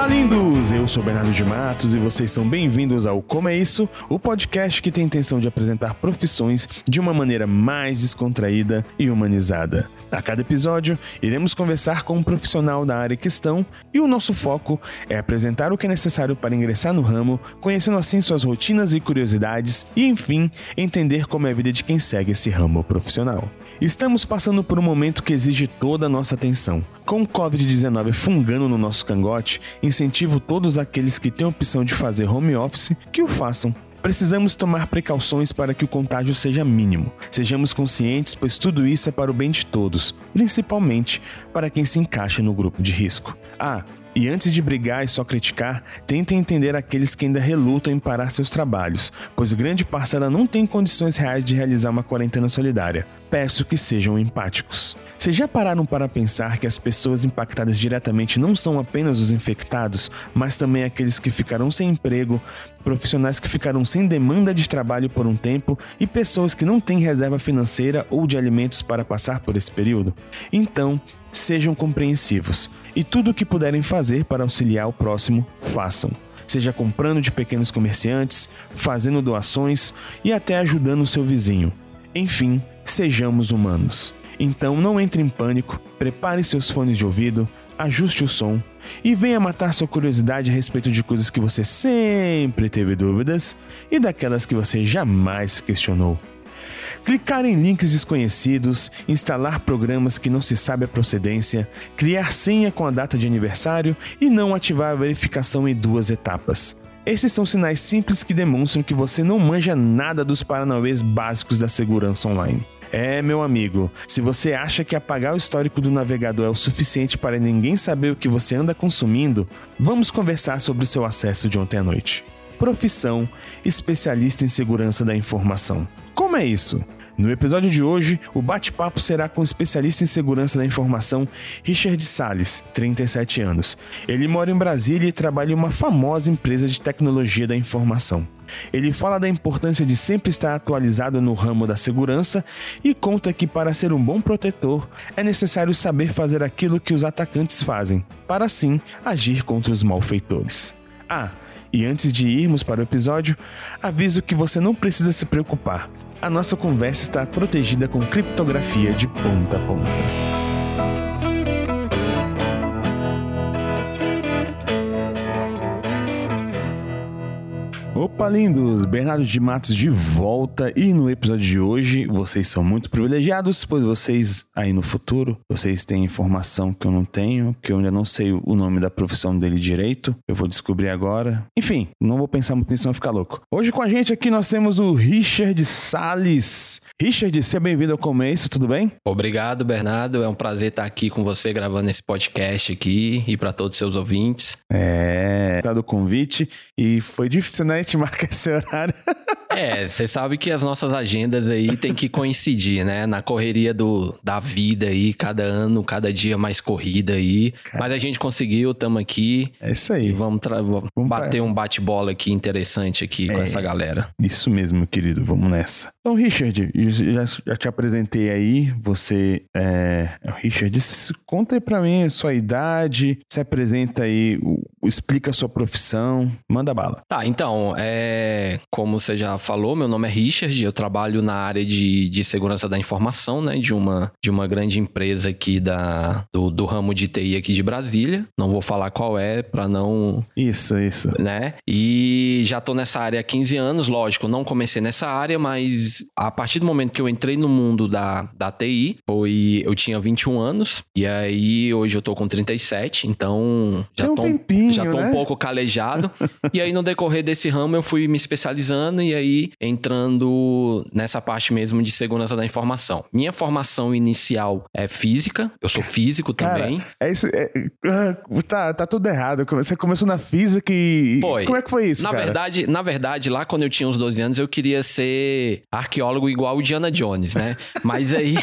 Olá, lindos! Eu sou Bernardo de Matos e vocês são bem-vindos ao Como é Isso, o podcast que tem a intenção de apresentar profissões de uma maneira mais descontraída e humanizada. A cada episódio, iremos conversar com um profissional da área que estão e o nosso foco é apresentar o que é necessário para ingressar no ramo, conhecendo assim suas rotinas e curiosidades e, enfim, entender como é a vida de quem segue esse ramo profissional. Estamos passando por um momento que exige toda a nossa atenção. Com o Covid-19 fungando no nosso cangote, incentivo todos aqueles que têm a opção de fazer home office que o façam. Precisamos tomar precauções para que o contágio seja mínimo. Sejamos conscientes, pois tudo isso é para o bem de todos, principalmente para quem se encaixa no grupo de risco. Ah, e antes de brigar e só criticar, tentem entender aqueles que ainda relutam em parar seus trabalhos, pois grande parcela não tem condições reais de realizar uma quarentena solidária. Peço que sejam empáticos. Vocês já pararam para pensar que as pessoas impactadas diretamente não são apenas os infectados, mas também aqueles que ficaram sem emprego, profissionais que ficaram sem demanda de trabalho por um tempo e pessoas que não têm reserva financeira ou de alimentos para passar por esse período? Então, sejam compreensivos e tudo o que puderem fazer para auxiliar o próximo, façam. Seja comprando de pequenos comerciantes, fazendo doações e até ajudando o seu vizinho. Enfim, sejamos humanos. Então não entre em pânico, prepare seus fones de ouvido, ajuste o som e venha matar sua curiosidade a respeito de coisas que você sempre teve dúvidas e daquelas que você jamais questionou clicar em links desconhecidos, instalar programas que não se sabe a procedência, criar senha com a data de aniversário e não ativar a verificação em duas etapas. Esses são sinais simples que demonstram que você não manja nada dos paranauês básicos da segurança online. É, meu amigo, se você acha que apagar o histórico do navegador é o suficiente para ninguém saber o que você anda consumindo, vamos conversar sobre o seu acesso de ontem à noite. Profissão: especialista em segurança da informação. Como é isso? No episódio de hoje, o bate-papo será com o especialista em segurança da informação Richard Salles, 37 anos. Ele mora em Brasília e trabalha em uma famosa empresa de tecnologia da informação. Ele fala da importância de sempre estar atualizado no ramo da segurança e conta que para ser um bom protetor é necessário saber fazer aquilo que os atacantes fazem, para assim agir contra os malfeitores. Ah, e antes de irmos para o episódio, aviso que você não precisa se preocupar a nossa conversa está protegida com criptografia de ponta a ponta. Opa, lindos! Bernardo de Matos de volta e no episódio de hoje vocês são muito privilegiados, pois vocês aí no futuro, vocês têm informação que eu não tenho, que eu ainda não sei o nome da profissão dele direito, eu vou descobrir agora. Enfim, não vou pensar muito nisso, não ficar louco. Hoje com a gente aqui nós temos o Richard Sales. Richard, seja bem-vindo ao Começo, tudo bem? Obrigado, Bernardo. É um prazer estar aqui com você gravando esse podcast aqui e para todos os seus ouvintes. É, tá do convite e foi difícil, né? Gente marca esse horário. É, você sabe que as nossas agendas aí tem que coincidir, né? Na correria do, da vida aí, cada ano, cada dia mais corrida aí. Cara. Mas a gente conseguiu, estamos aqui. É isso aí. vamos, vamos, bater um bate-bola aqui interessante aqui é, com essa galera. Isso mesmo, querido. Vamos nessa. Então, Richard, já, já te apresentei aí. Você é, é Richard. Conta aí pra mim a sua idade, se apresenta aí, explica a sua profissão, manda bala. Tá, então, é, como você já falou, meu nome é Richard, eu trabalho na área de, de segurança da informação, né, de uma, de uma grande empresa aqui da, do, do ramo de TI aqui de Brasília. Não vou falar qual é para não... Isso, isso. Né? E já tô nessa área há 15 anos, lógico, não comecei nessa área, mas a partir do momento que eu entrei no mundo da, da TI, foi, eu tinha 21 anos, e aí hoje eu tô com 37, então já Tem um tô, tempinho, já tô né? um pouco calejado. e aí no decorrer desse ramo eu fui me especializando e aí aí entrando nessa parte mesmo de segurança da informação. Minha formação inicial é física, eu sou físico Cara, também. É isso, é, ah, tá, tá tudo errado. Você começou na física e. Foi. Como é que foi isso? Na cara? verdade, na verdade, lá quando eu tinha uns 12 anos, eu queria ser arqueólogo igual o Diana Jones, né? Mas aí,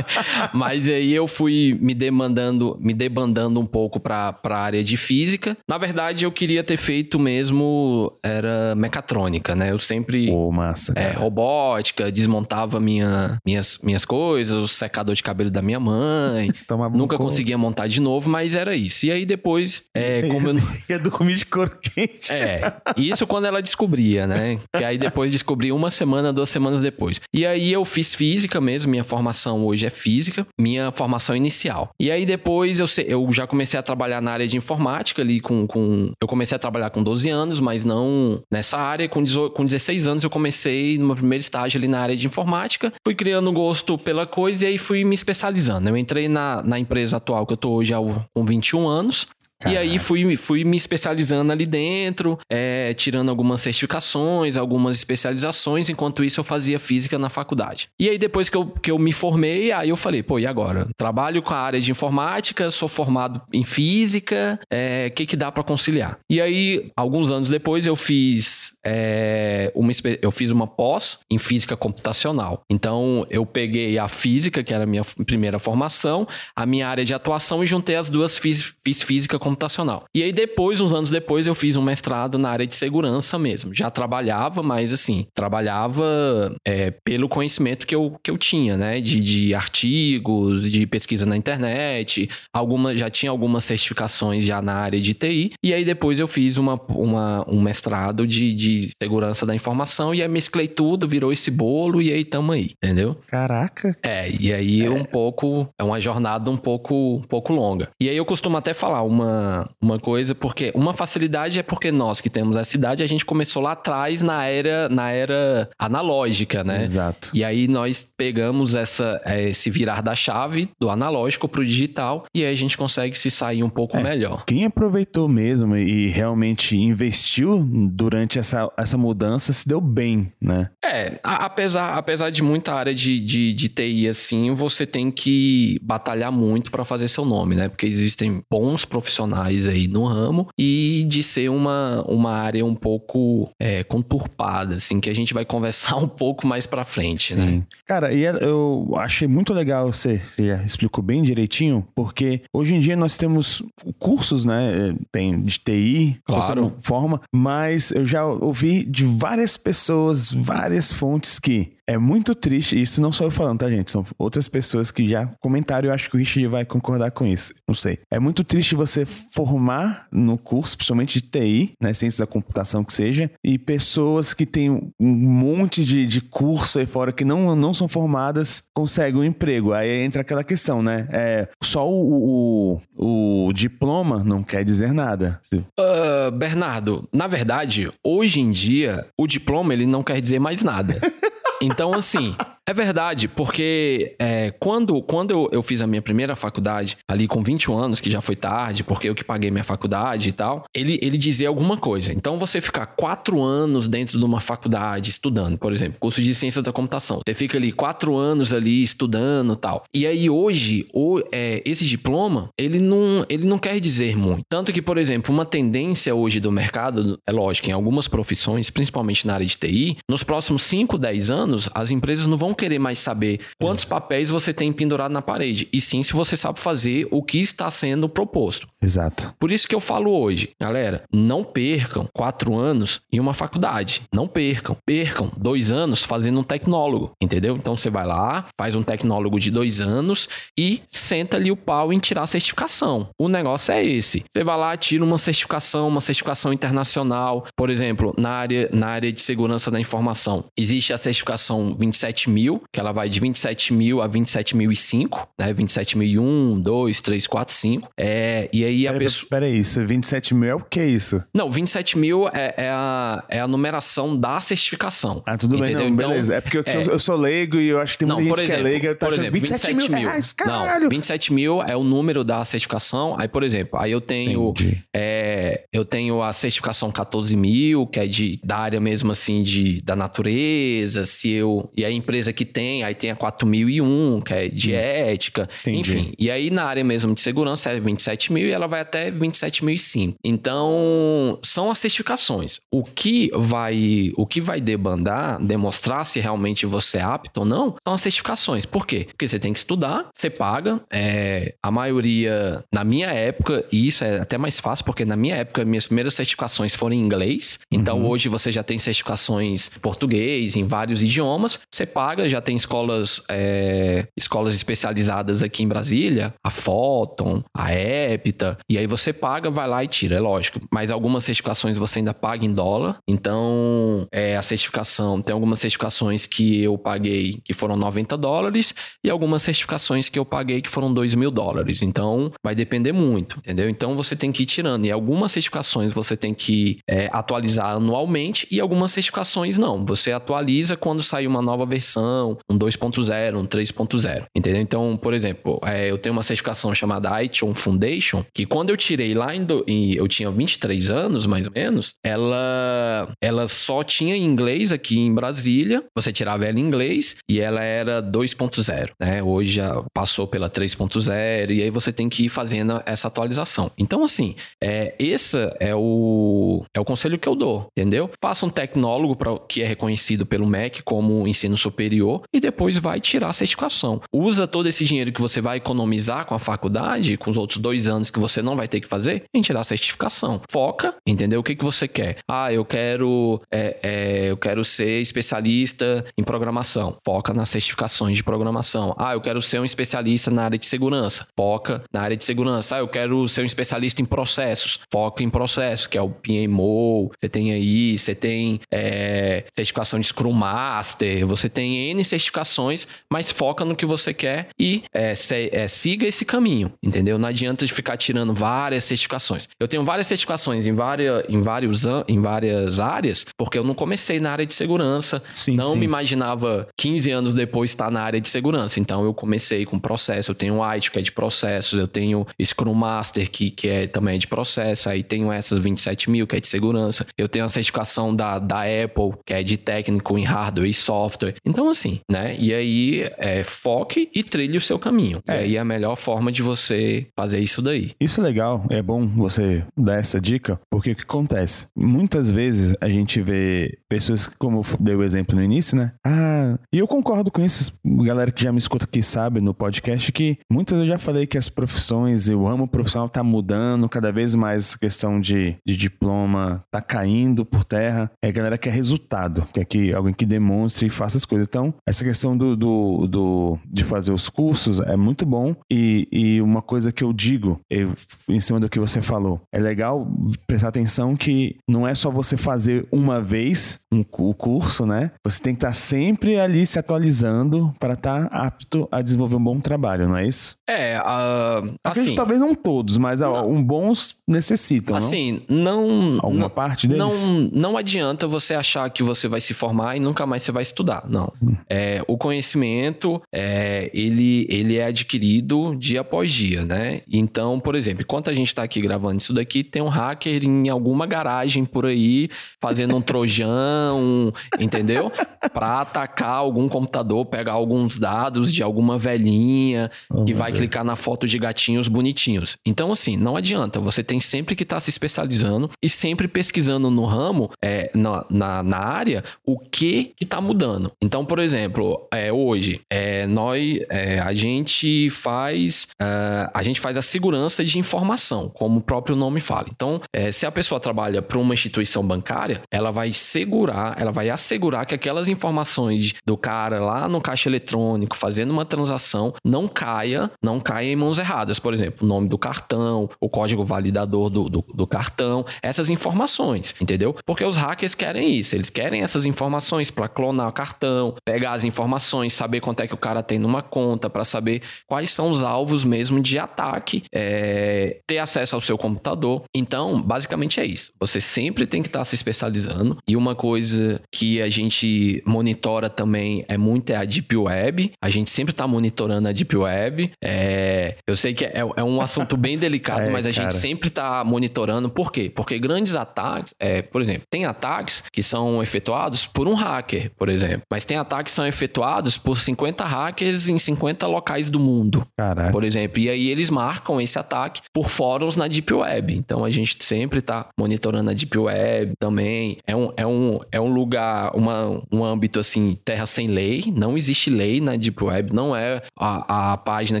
mas aí eu fui me demandando, me debandando um pouco para a área de física. Na verdade, eu queria ter feito mesmo era mecatrônica, né? Eu sempre Pô, massa. É, robótica, desmontava minha, minhas, minhas coisas, o secador de cabelo da minha mãe. Nunca conseguia montar de novo, mas era isso. E aí depois, é, como eu. Ia dormir de couro quente. É, isso quando ela descobria, né? Que aí depois descobri uma semana, duas semanas depois. E aí eu fiz física mesmo, minha formação hoje é física, minha formação inicial. E aí depois eu, eu já comecei a trabalhar na área de informática ali com, com. Eu comecei a trabalhar com 12 anos, mas não nessa área. Com, 18, com 16 anos eu comecei no meu primeiro estágio ali na área de informática. Fui criando gosto pela coisa e aí fui me especializando. Eu entrei na, na empresa atual que eu tô hoje há, com 21 anos. Caraca. E aí fui, fui me especializando ali dentro, é, tirando algumas certificações, algumas especializações, enquanto isso eu fazia física na faculdade. E aí depois que eu, que eu me formei, aí eu falei, pô, e agora? Trabalho com a área de informática, sou formado em física, o é, que que dá para conciliar? E aí, alguns anos depois, eu fiz é, uma, eu fiz uma pós em física computacional. Então, eu peguei a física, que era a minha primeira formação, a minha área de atuação e juntei as duas, fiz, fiz física computacional computacional. E aí depois, uns anos depois, eu fiz um mestrado na área de segurança mesmo. Já trabalhava, mas assim, trabalhava é, pelo conhecimento que eu, que eu tinha, né? De, de artigos, de pesquisa na internet, alguma, já tinha algumas certificações já na área de TI. E aí depois eu fiz uma, uma, um mestrado de, de segurança da informação e aí mesclei tudo, virou esse bolo e aí tamo aí, entendeu? Caraca. É, e aí é. um pouco, é uma jornada um pouco, um pouco longa. E aí eu costumo até falar uma uma, coisa, porque uma facilidade é porque nós que temos essa idade, a gente começou lá atrás na era, na era analógica, né? Exato. E aí nós pegamos essa, é, esse virar da chave do analógico pro digital e aí a gente consegue se sair um pouco é, melhor. Quem aproveitou mesmo e realmente investiu durante essa, essa mudança se deu bem, né? É, a, apesar, apesar de muita área de, de, de TI assim, você tem que batalhar muito para fazer seu nome, né? Porque existem bons profissionais profissionais aí no ramo e de ser uma, uma área um pouco é, conturpada, assim, que a gente vai conversar um pouco mais para frente, né? Sim. né? Cara, e é, eu achei muito legal você, você explicou bem direitinho, porque hoje em dia nós temos cursos, né? Tem de TI, claro. forma, mas eu já ouvi de várias pessoas, várias fontes que é muito triste, isso não sou eu falando, tá, gente? São outras pessoas que já comentaram, eu acho que o Richard vai concordar com isso. Não sei. É muito triste você formar no curso, principalmente de TI, né? Ciência da computação que seja, e pessoas que têm um monte de, de curso aí fora que não, não são formadas conseguem um emprego. Aí entra aquela questão, né? É, só o, o, o diploma não quer dizer nada. Uh, Bernardo, na verdade, hoje em dia, o diploma ele não quer dizer mais nada. Então, assim, é verdade, porque é, quando, quando eu, eu, fiz a minha primeira faculdade, ali com 21 anos, que já foi tarde, porque eu que paguei minha faculdade e tal, ele, ele dizia alguma coisa. Então, você ficar quatro anos dentro de uma faculdade estudando, por exemplo, curso de ciência da computação, você fica ali quatro anos ali estudando tal. E aí, hoje, o, é, esse diploma, ele não, ele não quer dizer muito. Tanto que, por exemplo, uma tendência hoje do mercado, é lógico, em algumas profissões, principalmente na área de TI, nos próximos 5, 10 anos, as empresas não vão vão querer mais saber quantos papéis você tem pendurado na parede, e sim se você sabe fazer o que está sendo proposto. Exato. Por isso que eu falo hoje, galera, não percam quatro anos em uma faculdade. Não percam. Percam dois anos fazendo um tecnólogo, entendeu? Então você vai lá, faz um tecnólogo de dois anos e senta ali o pau em tirar a certificação. O negócio é esse. Você vai lá, tira uma certificação, uma certificação internacional, por exemplo, na área, na área de segurança da informação. Existe a certificação 27 mil mil, que ela vai de 27 mil a 27 mil e 5, né? 27 mil e 1, 2, 3, 4, 5. É, e aí a pessoa... Peraí, isso, 27 mil é o que é isso? Não, 27 mil é, é, a, é a numeração da certificação. Ah, tudo entendeu? bem, não, então, beleza. É porque eu, é... eu, sou leigo e eu acho que tem muita não, gente exemplo, que é leiga. Por exemplo, 27, 27 mil, reais, caralho. Não, 27 mil é o número da certificação. Aí, por exemplo, aí eu tenho... É, eu tenho a certificação 14 mil, que é de, da área mesmo assim de, da natureza, se eu... E a empresa que tem, aí tem a 4001, que é de hum. ética, Entendi. enfim. E aí na área mesmo de segurança é 27 mil e ela vai até 27.005. Então, são as certificações. O que vai, o que vai debandar, demonstrar se realmente você é apto ou não, são as certificações. Por quê? Porque você tem que estudar, você paga. É, a maioria, na minha época, e isso é até mais fácil, porque na minha época, minhas primeiras certificações foram em inglês. Então, uhum. hoje você já tem certificações em português, em vários idiomas. Você paga, já tem escolas, é, escolas especializadas aqui em Brasília, a Photon, a Epita, e aí você paga, vai lá e tira, é lógico. Mas algumas certificações você ainda paga em dólar. Então, é, a certificação, tem algumas certificações que eu paguei que foram 90 dólares e algumas certificações que eu paguei que foram 2 mil dólares. Então, vai depender muito, entendeu? Então, você tem que ir tirando. E algumas certificações você tem que é, atualizar anualmente e algumas certificações não. Você atualiza quando sair uma nova versão, um 2.0, um 3.0, entendeu? Então, por exemplo, é, eu tenho uma certificação chamada iTunes Foundation, que quando eu tirei lá em, do, em, eu tinha 23 anos, mais ou menos, ela ela só tinha inglês aqui em Brasília. Você tirava ela em inglês e ela era 2.0, né? Hoje já passou pela 3.0 e aí você tem que ir fazendo essa atualização. Então assim, é esse é o é o conselho que eu dou, entendeu? Passa um tecnólogo para que é reconhecido pelo MEC como ensino superior e depois vai tirar a certificação. Usa todo esse dinheiro que você vai economizar com a faculdade, com os outros dois anos que você não vai ter que fazer, em tirar a certificação. Foca, entendeu? O que, que você quer? Ah, eu quero, é, é, eu quero ser especialista em programação. Foca nas certificações de programação. Ah, eu quero ser um especialista na área de segurança. Foca na área de segurança. Ah, eu quero ser um especialista em processos. Foca em processos, que é o PMO. Você tem aí, você tem é, certificação de Scrum Master, você tem N certificações, mas foca no que você quer e é, se, é, siga esse caminho, entendeu? Não adianta de ficar tirando várias certificações. Eu tenho várias certificações em, várias, em, vários, em várias áreas, porque eu não comecei na área de segurança, sim, não sim. me imaginava 15 anos depois estar na área de segurança. Então eu comecei com processo, eu tenho o IT, que é de processos, eu tenho Scrum Master, que, que é também de processo, aí tenho essas 27 mil, que é de segurança. Eu tenho a certificação da, da Apple, que é de técnico em hardware e software. Então, assim, né? E aí, é, foque e trilhe o seu caminho. É. E aí é a melhor forma de você fazer isso daí. Isso é legal, é bom você dar essa dica, porque o que acontece? Muitas vezes a gente vê pessoas, como eu dei o exemplo no início, né? Ah, e eu concordo com isso, galera que já me escuta aqui sabe no podcast que muitas eu já falei que as profissões e o ramo profissional tá mudando, cada vez mais essa questão de, de diploma tá caindo por terra. É a galera quer resultado, quer que alguém que demonstre e faça as coisas. Então, essa questão do, do, do de fazer os cursos é muito bom e, e uma coisa que eu digo eu, em cima do que você falou, é legal prestar atenção que não é só você fazer uma vez um, o curso, né? Você tem que estar sempre ali se atualizando para estar apto a desenvolver um bom trabalho, não é isso? É, uh, assim, talvez não todos, mas não, um bons necessitam, assim, não? não alguma não, parte deles. Não, não adianta você achar que você vai se formar e nunca mais você vai estudar, não. É, o conhecimento é, ele ele é adquirido dia após dia, né? Então, por exemplo, enquanto a gente está aqui gravando isso daqui, tem um hacker em alguma garagem por aí fazendo um trojão, entendeu? Para atacar algum computador, pegar alguns dados de alguma velhinha oh, que vai Deus. clicar na foto de gatinhos bonitinhos. Então, assim, não adianta. Você tem sempre que estar tá se especializando e sempre pesquisando no ramo, é, na, na, na, área, o que está mudando. Então, por exemplo, é, hoje, é, nós, é, a gente faz, uh, a gente faz a segurança de informação, como o próprio nome fala. Então, é, se a pessoa trabalha para uma instituição bancária, ela vai segurar, ela vai assegurar que aquelas informações do cara lá no caixa eletrônico fazendo uma transação não caia, não caia em mãos erradas. Por exemplo, o nome do cartão, o código validador do, do, do cartão, essas informações, entendeu? Porque os hackers querem isso, eles querem essas informações para clonar o cartão, pegar as informações, saber quanto é que o cara tem numa conta, para saber quais são os alvos mesmo de ataque, é, ter acesso ao seu computador. Então, basicamente é isso. Você sempre tem que estar tá se especializando. E uma coisa que a gente monitora também é muito é a Deep Web. A gente sempre está monitorando a Deep Web. É, eu sei que é, é um assunto bem delicado, é, mas a cara. gente sempre está monitorando. Por quê? Porque grandes ataques, é, por exemplo, tem ataques que são efetuados por um hacker, por exemplo. Mas tem ataques ataques são efetuados por 50 hackers em 50 locais do mundo. Caraca. Por exemplo, e aí eles marcam esse ataque por fóruns na Deep Web. Então a gente sempre está monitorando a Deep Web também. É um, é um, é um lugar, uma, um âmbito assim, terra sem lei. Não existe lei na Deep Web. Não é a, a página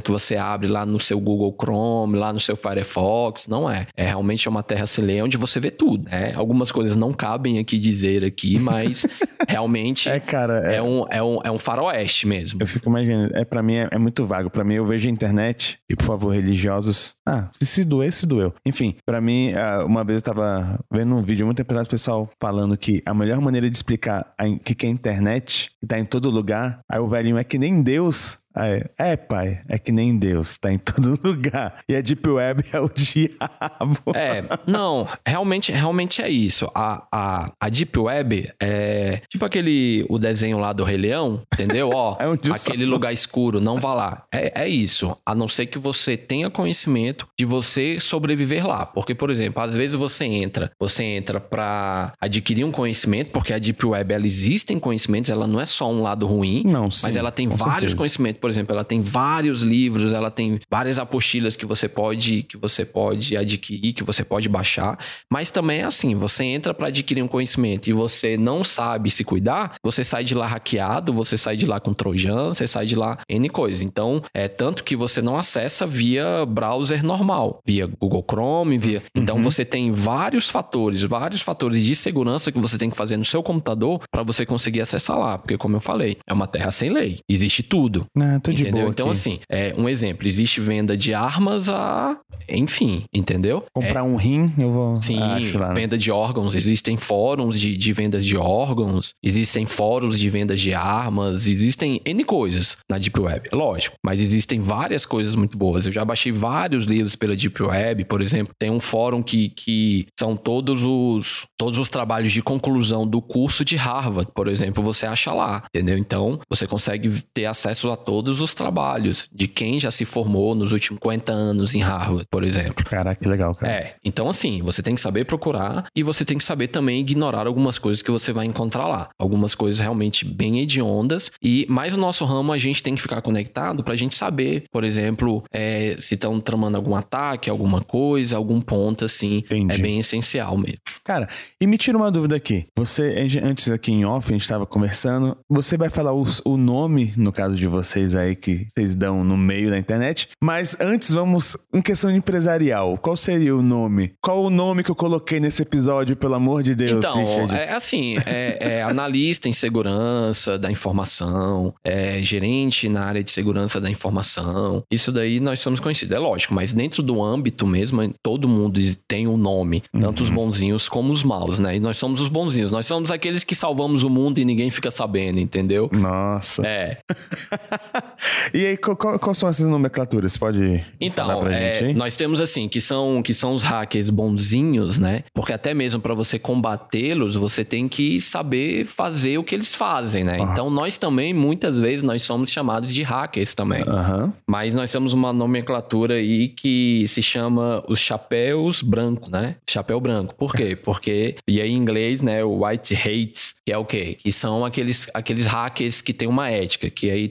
que você abre lá no seu Google Chrome, lá no seu Firefox. Não é. É realmente uma terra sem lei onde você vê tudo. Né? Algumas coisas não cabem aqui dizer aqui, mas realmente É, cara. é, um, é, um, é um faroeste mesmo. Eu fico imaginando, é para mim é, é muito vago. Para mim eu vejo a internet e por favor religiosos, ah, se se doer, se doeu. Enfim, para mim ah, uma vez eu tava vendo um vídeo muito tempo atrás pessoal falando que a melhor maneira de explicar o que que é internet, que tá em todo lugar, aí o velhinho é que nem Deus. Aí, é, pai, é que nem Deus, tá em todo lugar. E a Deep Web é o diabo. É, não, realmente, realmente é isso. A, a, a Deep Web é tipo aquele, o desenho lá do Rei Leão, entendeu? Ó, É aquele lugar escuro, não vá lá. É, é isso, a não ser que você tenha conhecimento de você sobreviver lá. Porque, por exemplo, às vezes você entra, você entra pra adquirir um conhecimento, porque a Deep Web, ela existem conhecimentos, ela não é só um lado ruim, Não, sim, mas ela tem vários certeza. conhecimentos, por exemplo, ela tem vários livros, ela tem várias apostilas que você pode que você pode adquirir, que você pode baixar, mas também é assim, você entra para adquirir um conhecimento e você não sabe se cuidar, você sai de lá hackeado, você sai de lá com trojan, você sai de lá N coisas. Então, é tanto que você não acessa via browser normal, via Google Chrome, via. Então você tem vários fatores, vários fatores de segurança que você tem que fazer no seu computador para você conseguir acessar lá, porque como eu falei, é uma terra sem lei. Existe tudo. Tô de entendeu? boa Então, aqui. assim, é um exemplo: existe venda de armas a. Enfim, entendeu? Comprar um rim, eu vou. Sim, lá, né? venda de órgãos. Existem fóruns de, de vendas de órgãos, existem fóruns de vendas de armas, existem N coisas na Deep Web, lógico. Mas existem várias coisas muito boas. Eu já baixei vários livros pela Deep Web, por exemplo. Tem um fórum que, que são todos os, todos os trabalhos de conclusão do curso de Harvard, por exemplo, você acha lá, entendeu? Então, você consegue ter acesso a todos os trabalhos de quem já se formou nos últimos 50 anos em Harvard, por exemplo. Caraca, que legal, cara. É, então assim, você tem que saber procurar e você tem que saber também ignorar algumas coisas que você vai encontrar lá. Algumas coisas realmente bem hediondas e mais no nosso ramo a gente tem que ficar conectado pra gente saber, por exemplo, é, se estão tramando algum ataque, alguma coisa, algum ponto assim, Entendi. é bem essencial mesmo. Cara, e me tira uma dúvida aqui. Você, antes aqui em off, a gente tava conversando. Você vai falar os- o nome, no caso de vocês aí, que vocês dão no meio da internet. Mas antes, vamos em questão empresarial. Qual seria o nome? Qual o nome que eu coloquei nesse episódio, pelo amor de Deus, Então, Richard? é assim, é, é analista em segurança da informação, é gerente na área de segurança da informação. Isso daí nós somos conhecidos, é lógico, mas dentro do âmbito mesmo, todo mundo tem um nome, tanto os Uhum. bonzinhos como os maus, né? E nós somos os bonzinhos, nós somos aqueles que salvamos o mundo e ninguém fica sabendo, entendeu? Nossa. É, E aí, quais são essas nomenclaturas? Pode falar Então, pra é, gente aí? nós temos assim, que são, que são os hackers bonzinhos, né? Porque até mesmo para você combatê-los, você tem que saber fazer o que eles fazem, né? Então, nós também, muitas vezes, nós somos chamados de hackers também. Aham. Mas nós temos uma nomenclatura aí que se chama os chapéus branco, né? Chapéu branco. Por quê? Porque, e aí em inglês, né, o white hates, que é o quê? Que são aqueles, aqueles hackers que têm uma ética, que aí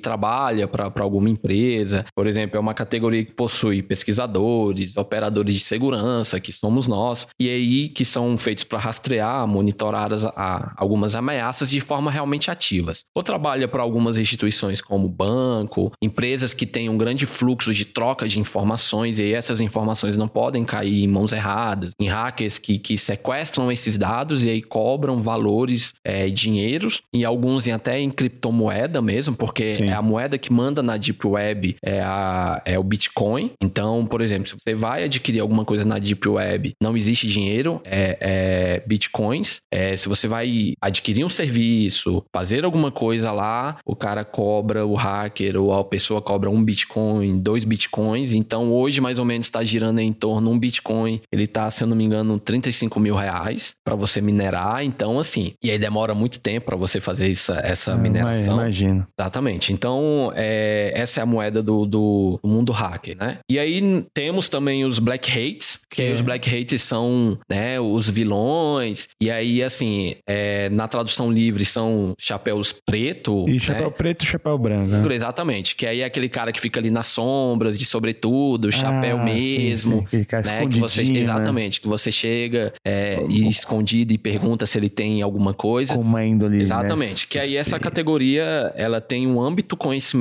trabalha para alguma empresa. Por exemplo, é uma categoria que possui pesquisadores, operadores de segurança, que somos nós, e aí que são feitos para rastrear, monitorar as- a- algumas ameaças de forma realmente ativas. Ou trabalha para algumas instituições como banco, empresas que têm um grande fluxo de troca de informações, e aí essas informações não podem cair em mãos erradas, em hackers que, que sequestram esses dados e aí cobram valores, é, dinheiros, e alguns até em criptomoeda mesmo, porque Sim. é a moeda que manda na Deep Web é, a, é o Bitcoin. Então, por exemplo, se você vai adquirir alguma coisa na Deep Web, não existe dinheiro, é, é Bitcoins. É, se você vai adquirir um serviço, fazer alguma coisa lá, o cara cobra, o hacker ou a pessoa cobra um Bitcoin, dois Bitcoins. Então, hoje, mais ou menos, está girando em torno um Bitcoin. Ele tá, se eu não me engano, 35 mil reais para você minerar. Então, assim, e aí demora muito tempo para você fazer essa, essa Ah, mineração. Imagino. Exatamente. Então, Então, é, essa é a moeda do, do, mundo hacker, né? E aí temos também os black hates, que é. os black hates são né, os vilões. E aí, assim, é, na tradução livre são chapéus preto. E chapéu né? preto e chapéu branco. Né? Exatamente. Que aí é aquele cara que fica ali nas sombras, de sobretudo, chapéu ah, mesmo. Sim, sim. Que, né? que você, né? Exatamente. Né? Que você chega é, e escondido e pergunta se ele tem alguma coisa. Com uma índole. Né? Exatamente. Né? Que aí essa categoria ela tem um âmbito conhecimento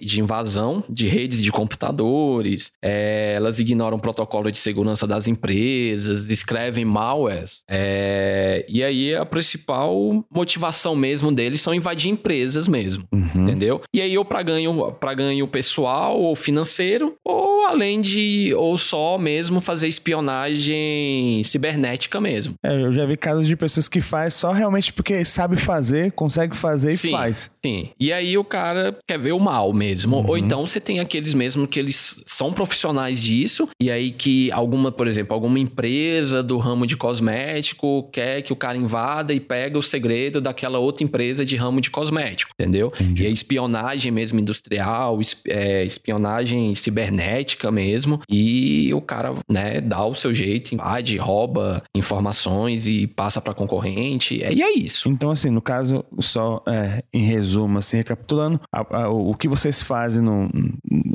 de invasão de redes de computadores, é, elas ignoram o protocolo de segurança das empresas, escrevem malwares. É, e aí a principal motivação mesmo deles são invadir empresas mesmo, uhum. entendeu? E aí ou para ganho, para ganho pessoal ou financeiro, ou além de ou só mesmo fazer espionagem cibernética mesmo. É, eu já vi casos de pessoas que faz só realmente porque sabe fazer, consegue fazer e sim, faz. Sim. E aí o cara quer ver o mal mesmo. Uhum. Ou então você tem aqueles mesmo que eles são profissionais disso, e aí que alguma, por exemplo, alguma empresa do ramo de cosmético quer que o cara invada e pega o segredo daquela outra empresa de ramo de cosmético, entendeu? Entendi. E a espionagem mesmo industrial, é, espionagem cibernética mesmo, e o cara, né, dá o seu jeito, invade, rouba informações e passa para concorrente, e é isso. Então, assim, no caso, só é, em resumo, assim, recapitulando, a, a, o que vocês fazem, no,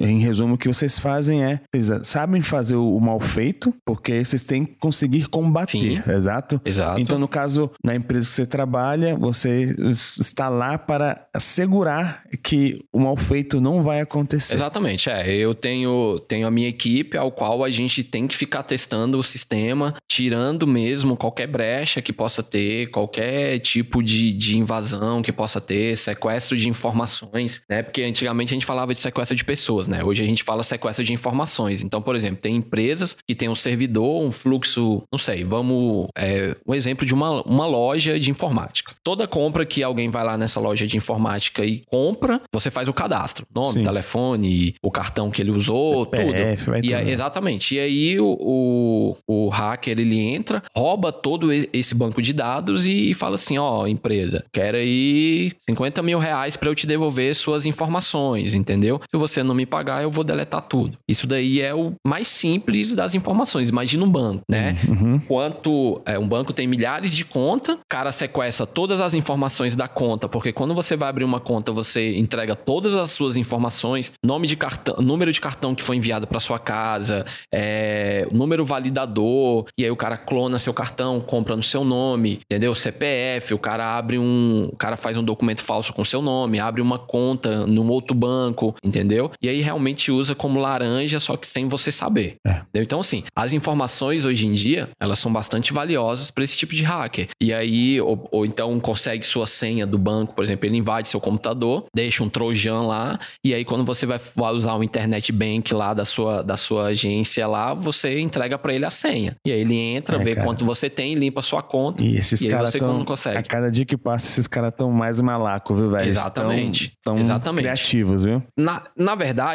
em resumo, o que vocês fazem é, vocês sabem fazer o, mal feito, porque vocês têm que conseguir combater, Sim. exato? Exato. Então, no caso, na empresa que você trabalha, você está lá para assegurar que o mal feito não vai acontecer. Exatamente, é. Eu tenho, tenho a minha equipe ao qual a gente tem que ficar testando o sistema, tirando mesmo qualquer brecha que possa ter, qualquer tipo de, de invasão que possa ter, sequestro de informações, né? Porque antigamente a gente falava de sequestro de pessoas, né? Hoje a gente fala sequestro de informações. Então, por exemplo, tem empresas que têm um servidor, um fluxo, não sei, vamos. É, um exemplo de uma, uma loja de informática. Toda compra que alguém vai lá nessa loja de informática e compra, você faz o cadastro: nome, Sim. telefone, o cartão que ele usou, CPF, tudo. E aí, exatamente. E aí o, o, o, hacker ele entra, rouba todo esse banco de dados e, e fala assim: ó, oh, empresa, quero aí 50 mil reais para eu te devolver suas informações, entendeu? Se você não me pagar, eu vou deletar tudo. Isso daí é o mais simples das informações. Imagina um banco, né? Uhum. Quanto é, um banco tem milhares de contas, o cara sequestra todas as informações da conta, porque quando você vai abrir uma conta, você entrega todas as suas informações, nome de cartão, número de cartão que foi enviado para sua casa, é, número validador, e aí o cara clona seu cartão, compra no seu nome, entendeu? CPF, o cara abre um, o cara faz um documento falso com seu nome, abre uma conta num outro banco, entendeu? E aí realmente usa como laranja, só que sem você saber. É. Então, assim, as informações hoje em dia, elas são bastante valiosas para esse tipo de hacker. E aí, ou, ou, então consegue sua senha do banco, por exemplo, ele invade seu computador, deixa um trojan lá, e aí quando você vai, vai usar o internet bank lá da sua, da sua agência lá, você entrega para ele a senha. E aí ele entra, é, vê cara. quanto você tem, limpa sua conta. E esses caras você tão, não consegue. A cada dia que passa, esses caras estão mais malaco, viu, velho? Exatamente. Tão, tão Exatamente. criativos, viu? Na, na verdade,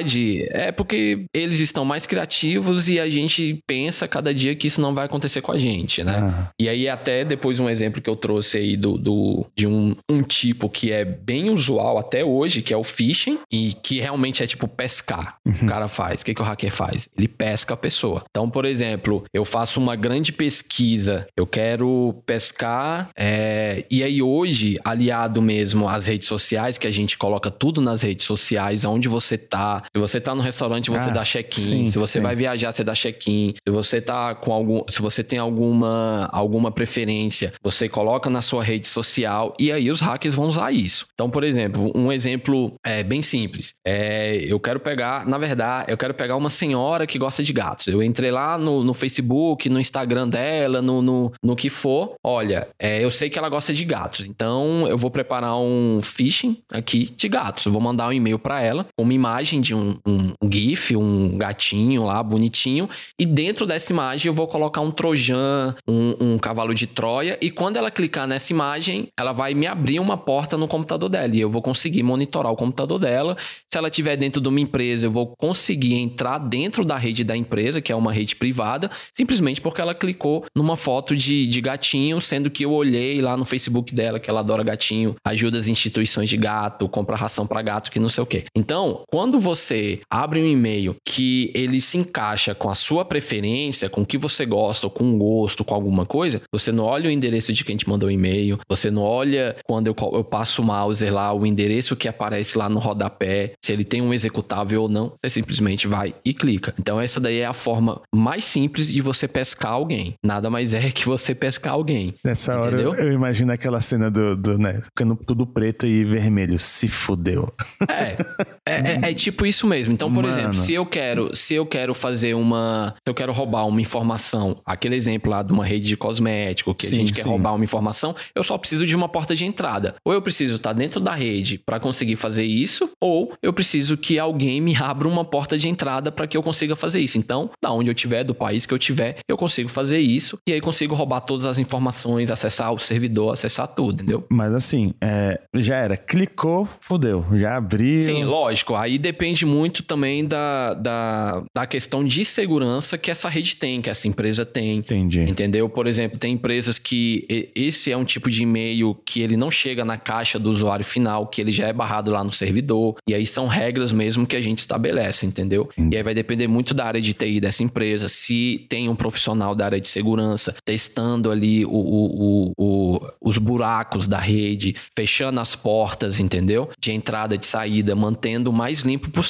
é porque eles estão mais criativos e a gente pensa cada dia que isso não vai acontecer com a gente, né? Ah. E aí, até depois, um exemplo que eu trouxe aí do, do, de um, um tipo que é bem usual até hoje, que é o phishing, e que realmente é tipo pescar. Uhum. O cara faz. O que, que o hacker faz? Ele pesca a pessoa. Então, por exemplo, eu faço uma grande pesquisa, eu quero pescar, é, e aí hoje, aliado mesmo às redes sociais, que a gente coloca tudo nas redes sociais, onde você tá. Se você tá no restaurante, você ah, dá check-in. Se você sim. vai viajar, você dá check-in. Se você tá com algum. Se você tem alguma, alguma preferência, você coloca na sua rede social e aí os hackers vão usar isso. Então, por exemplo, um exemplo é, bem simples. É, eu quero pegar, na verdade, eu quero pegar uma senhora que gosta de gatos. Eu entrei lá no, no Facebook, no Instagram dela, no, no, no que for. Olha, é, eu sei que ela gosta de gatos. Então, eu vou preparar um phishing aqui de gatos. Eu vou mandar um e-mail para ela com uma imagem de um um, um, GIF, um gatinho lá bonitinho, e dentro dessa imagem eu vou colocar um Trojan, um, um cavalo de Troia, e quando ela clicar nessa imagem, ela vai me abrir uma porta no computador dela, e eu vou conseguir monitorar o computador dela. Se ela estiver dentro de uma empresa, eu vou conseguir entrar dentro da rede da empresa, que é uma rede privada, simplesmente porque ela clicou numa foto de, de gatinho, sendo que eu olhei lá no Facebook dela que ela adora gatinho, ajuda as instituições de gato, compra ração para gato, que não sei o quê. Então, quando você abre um e-mail que ele se encaixa com a sua preferência, com o que você gosta, ou com um gosto, com alguma coisa, você não olha o endereço de quem te mandou o e-mail, você não olha quando eu, eu passo o mouse lá, o endereço que aparece lá no rodapé, se ele tem um executável ou não, você simplesmente vai e clica. Então, essa daí é a forma mais simples de você pescar alguém. Nada mais é que você pescar alguém. Nessa entendeu? hora eu, eu imagino aquela cena do, do né, ficando tudo preto e vermelho. Se fudeu. É, é, é, é tipo isso mesmo. Então, por Mano. exemplo, se eu quero, se eu quero fazer uma, eu quero roubar uma informação, aquele exemplo lá de uma rede de cosmético que sim, a gente quer roubar uma informação, eu só preciso de uma porta de entrada. Ou eu preciso estar dentro da rede para conseguir fazer isso, ou eu preciso que alguém me abra uma porta de entrada para que eu consiga fazer isso. Então, da onde eu tiver, do país que eu tiver, eu consigo fazer isso e aí consigo roubar todas as informações, acessar o servidor, acessar tudo, entendeu? Mas assim, é, já era, clicou, fudeu, já abriu. Sim, lógico. Aí depende muito também da, da, da questão de segurança que essa rede tem, que essa empresa tem. Entendi. Entendeu? Por exemplo, tem empresas que esse é um tipo de e-mail que ele não chega na caixa do usuário final, que ele já é barrado lá no servidor. E aí são regras mesmo que a gente estabelece, entendeu? Entendi. E aí vai depender muito da área de TI dessa empresa, se tem um profissional da área de segurança testando ali o, o, o, os buracos da rede, fechando as portas, entendeu? De entrada e de saída, mantendo o mais limpo possível,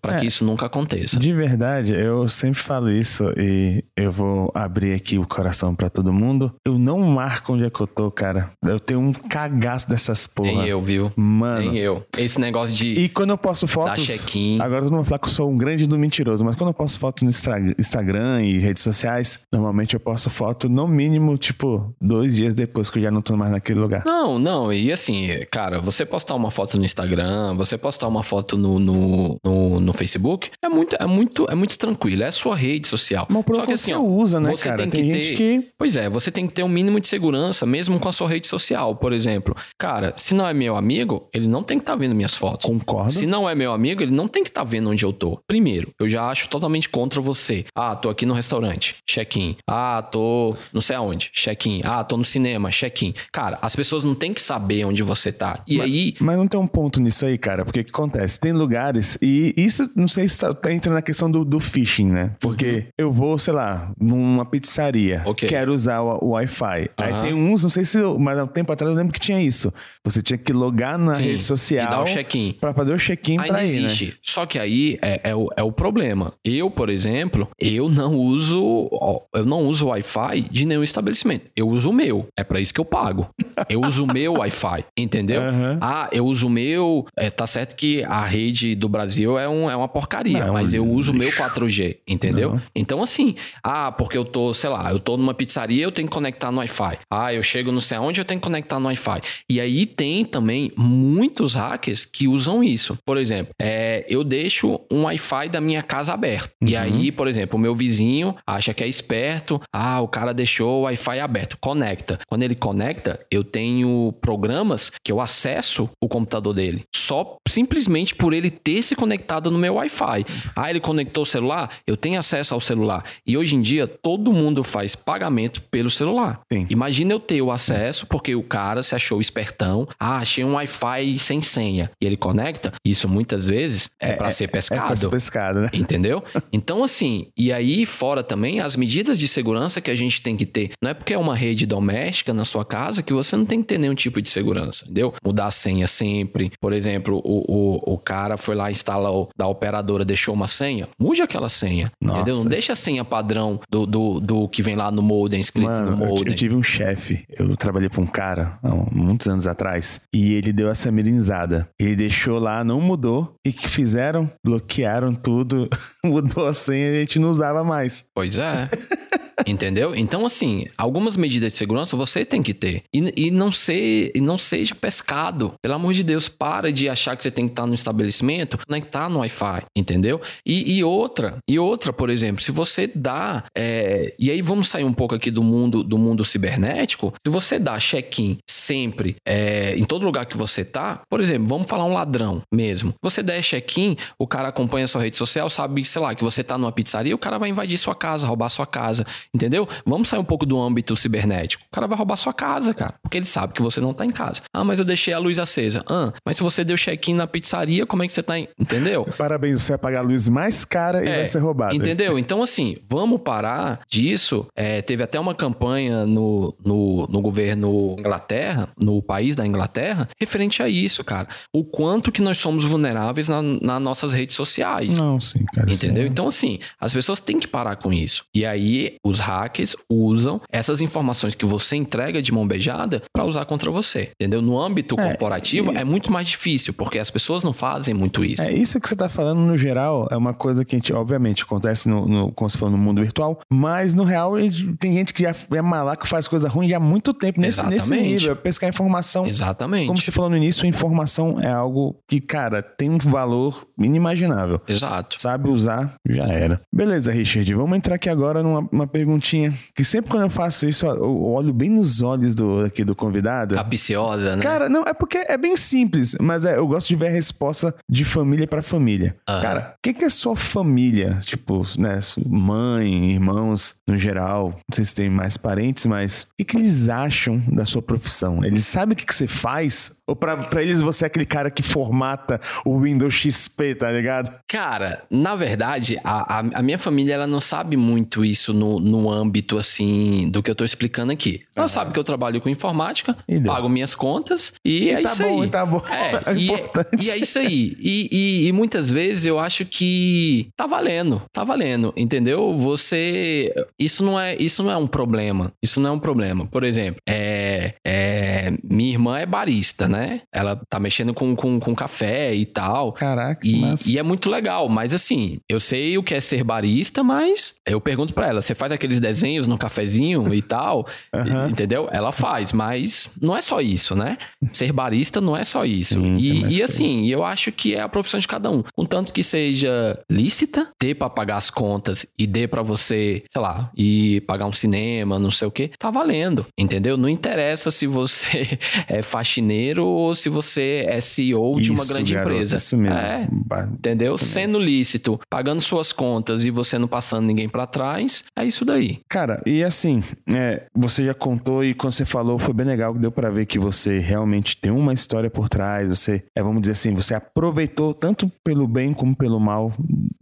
para é, que isso nunca aconteça. De verdade, eu sempre falo isso e eu vou abrir aqui o coração para todo mundo. Eu não marco onde é que eu tô, cara. Eu tenho um cagaço dessas porra. Nem eu, viu? Mano. Nem eu. Esse negócio de. E quando eu posto fotos. Agora todo mundo fala que eu sou um grande do mentiroso, mas quando eu posto fotos no Instagram e redes sociais, normalmente eu posto foto no mínimo, tipo, dois dias depois que eu já não tô mais naquele lugar. Não, não. E assim, cara, você postar uma foto no Instagram, você postar uma foto no, no, no, no Facebook, é muito, é, muito, é muito tranquilo. É a sua rede social. Mas Só que assim, você ó, usa, né, você cara? Tem, tem gente ter, que... Pois é, você tem que ter um mínimo de segurança, mesmo com a sua rede social, por exemplo. Cara, se não é meu amigo, ele não tem que estar tá vendo minhas fotos. Concordo. Se não é meu amigo, ele não tem que estar tá vendo onde eu tô. Primeiro, eu já acho totalmente contra você. Ah, tô aqui no restaurante, check-in. Ah, tô não sei aonde, check-in. Ah, tô no cinema, check-in. Cara, as pessoas não têm que saber onde você tá. E mas, aí. Mas não tem um ponto nisso aí, cara, porque o que acontece? Tem lugares, e isso não sei se tá, entra na questão do, do phishing, né? Porque uhum. eu vou, sei lá, numa pizzaria, okay. quero usar o, o Wi-Fi. Uhum. Aí tem uns, não sei se, mas há um tempo atrás eu lembro que tinha isso. Você tinha que logar na Sim, rede social. E dar o check-in. Pra fazer o check-in pra ir, existe. Né? Só que aí é, é, o, é o problema. Eu, por exemplo, eu não uso, eu não uso Wi-Fi de nenhum estabelecimento. Eu uso o meu. É para isso que eu pago. Eu uso o meu Wi-Fi, entendeu? Uhum. Ah, eu uso o meu. É, tá certo que a rede do Brasil é, um, é uma porcaria, não, mas eu uso o meu 4G, entendeu? Não. Então, assim, ah, porque eu tô, sei lá, eu tô numa pizzaria, eu tenho que conectar no Wi-Fi. Ah, eu chego não sei aonde, eu tenho que conectar no Wi-Fi. E aí tem também muitos hackers que usam isso. Por exemplo, é, eu deixo um Wi-Fi da minha casa aberto. Uhum. E aí, por exemplo, o meu vizinho acha que é esperto. Ah, o cara deixou o Wi-Fi aberto. Conecta. Quando ele conecta, eu tenho programas que eu acesso o computador dele. Só simplesmente por ele ter se conectado no meu Wi-Fi. Ah, ele conectou o celular? Eu tenho acesso ao celular. E hoje em dia, todo mundo faz pagamento pelo celular. Sim. Imagina eu ter o acesso, porque o cara se achou espertão. Ah, achei um Wi-Fi sem senha. E ele conecta. Isso muitas vezes é, é para ser pescado. É pra ser pescado, né? Entendeu? Então, assim, e aí fora também as medidas de segurança que a gente tem que ter. Não é porque é uma rede doméstica na sua casa que você não tem que ter nenhum tipo de segurança, entendeu? Mudar a senha sempre. Por exemplo, o, o, o cara foi lá instalar da operadora, deixou uma senha, mude aquela senha, Nossa. entendeu? Não deixa a senha padrão do, do, do que vem lá no modem, escrito Mano, no modem. Eu, eu tive um chefe, eu trabalhei para um cara há muitos anos atrás, e ele deu essa mirinzada. Ele deixou lá, não mudou, e que fizeram? Bloquearam tudo, mudou a senha e a gente não usava mais. Pois é. Entendeu? Então, assim, algumas medidas de segurança você tem que ter. E, e, não, ser, e não seja pescado. Pelo amor de Deus, para de achar que você tem que estar no estabelecimento, conectar no Wi-Fi, entendeu? E, e, outra, e outra, por exemplo, se você dá. É, e aí vamos sair um pouco aqui do mundo do mundo cibernético. Se você dá check-in sempre é, em todo lugar que você tá, por exemplo, vamos falar um ladrão mesmo. Você der check-in, o cara acompanha sua rede social, sabe, sei lá, que você tá numa pizzaria, o cara vai invadir sua casa, roubar sua casa, entendeu? Vamos sair um pouco do âmbito cibernético. O cara vai roubar sua casa, cara, porque ele sabe que você não tá em casa. Ah, mas eu deixei a luz acesa. Ah, mas se você deu check-in na pizzaria, como é que você tá, em... entendeu? Parabéns, você vai pagar a luz mais cara e é, vai ser roubada. Entendeu? Então, assim, vamos parar disso. É, teve até uma campanha no, no, no governo Inglaterra, no país da Inglaterra, referente a isso, cara. O quanto que nós somos vulneráveis na, nas nossas redes sociais. Não, sim, cara. Entendeu? Sim. Então, assim, as pessoas têm que parar com isso. E aí, os hackers usam essas informações que você entrega de mão beijada para usar contra você. Entendeu? No âmbito é, corporativo, e... é muito mais difícil, porque as pessoas não fazem muito isso. É isso que você tá falando, no geral, é uma coisa que a gente, obviamente, acontece no, no como se for no mundo virtual, mas no real tem gente que já é malaco, faz coisa ruim há muito tempo nesse, nesse nível. É pescar informação. Exatamente. Como você falou no início, informação é algo que, cara, tem um valor inimaginável. Exato. Sabe usar, já era. Beleza, Richard, vamos entrar aqui agora numa perguntinha que sempre quando eu faço isso, eu olho bem nos olhos do, aqui do convidado. Capiciosa, né? Cara, não, é porque é bem simples, mas é, eu gosto de ver a resposta de família para família. Uhum. Cara, o que, que é sua família? Tipo, né, mãe, irmãos, no geral, não sei se tem mais parentes, mas o que, que eles acham da sua profissão? Eles sabem o que, que você faz? Ou pra, pra eles você é aquele cara que formata o Windows XP, tá ligado? Cara, na verdade, a, a, a minha família ela não sabe muito isso no, no âmbito assim do que eu tô explicando aqui. Ela uhum. sabe que eu trabalho com informática, pago minhas contas e, e é tá isso bom, aí. Tá bom, é, é e, é, e, é isso aí. E, e, e, muitas vezes eu acho que tá valendo, tá valendo, entendeu? Você. Isso não é, isso não é um problema. Isso não é um problema. Por exemplo, é, é minha irmã é barista, né? Né? Ela tá mexendo com, com, com café e tal. Caraca, e, e é muito legal. Mas assim, eu sei o que é ser barista, mas eu pergunto para ela: você faz aqueles desenhos no cafezinho e tal? uhum. Entendeu? Ela faz, mas não é só isso, né? Ser barista não é só isso. Sim, e, e assim, eu acho que é a profissão de cada um. Contanto que seja lícita, dê pra pagar as contas e dê para você, sei lá, ir pagar um cinema, não sei o que, tá valendo. Entendeu? Não interessa se você é faxineiro ou se você é CEO isso, de uma grande garoto, empresa. Isso mesmo. É, entendeu? Isso Sendo mesmo. lícito, pagando suas contas e você não passando ninguém para trás, é isso daí. Cara, e assim, é, você já contou e quando você falou foi bem legal, deu para ver que você realmente tem uma história por trás, você, é, vamos dizer assim, você aproveitou tanto pelo bem como pelo mal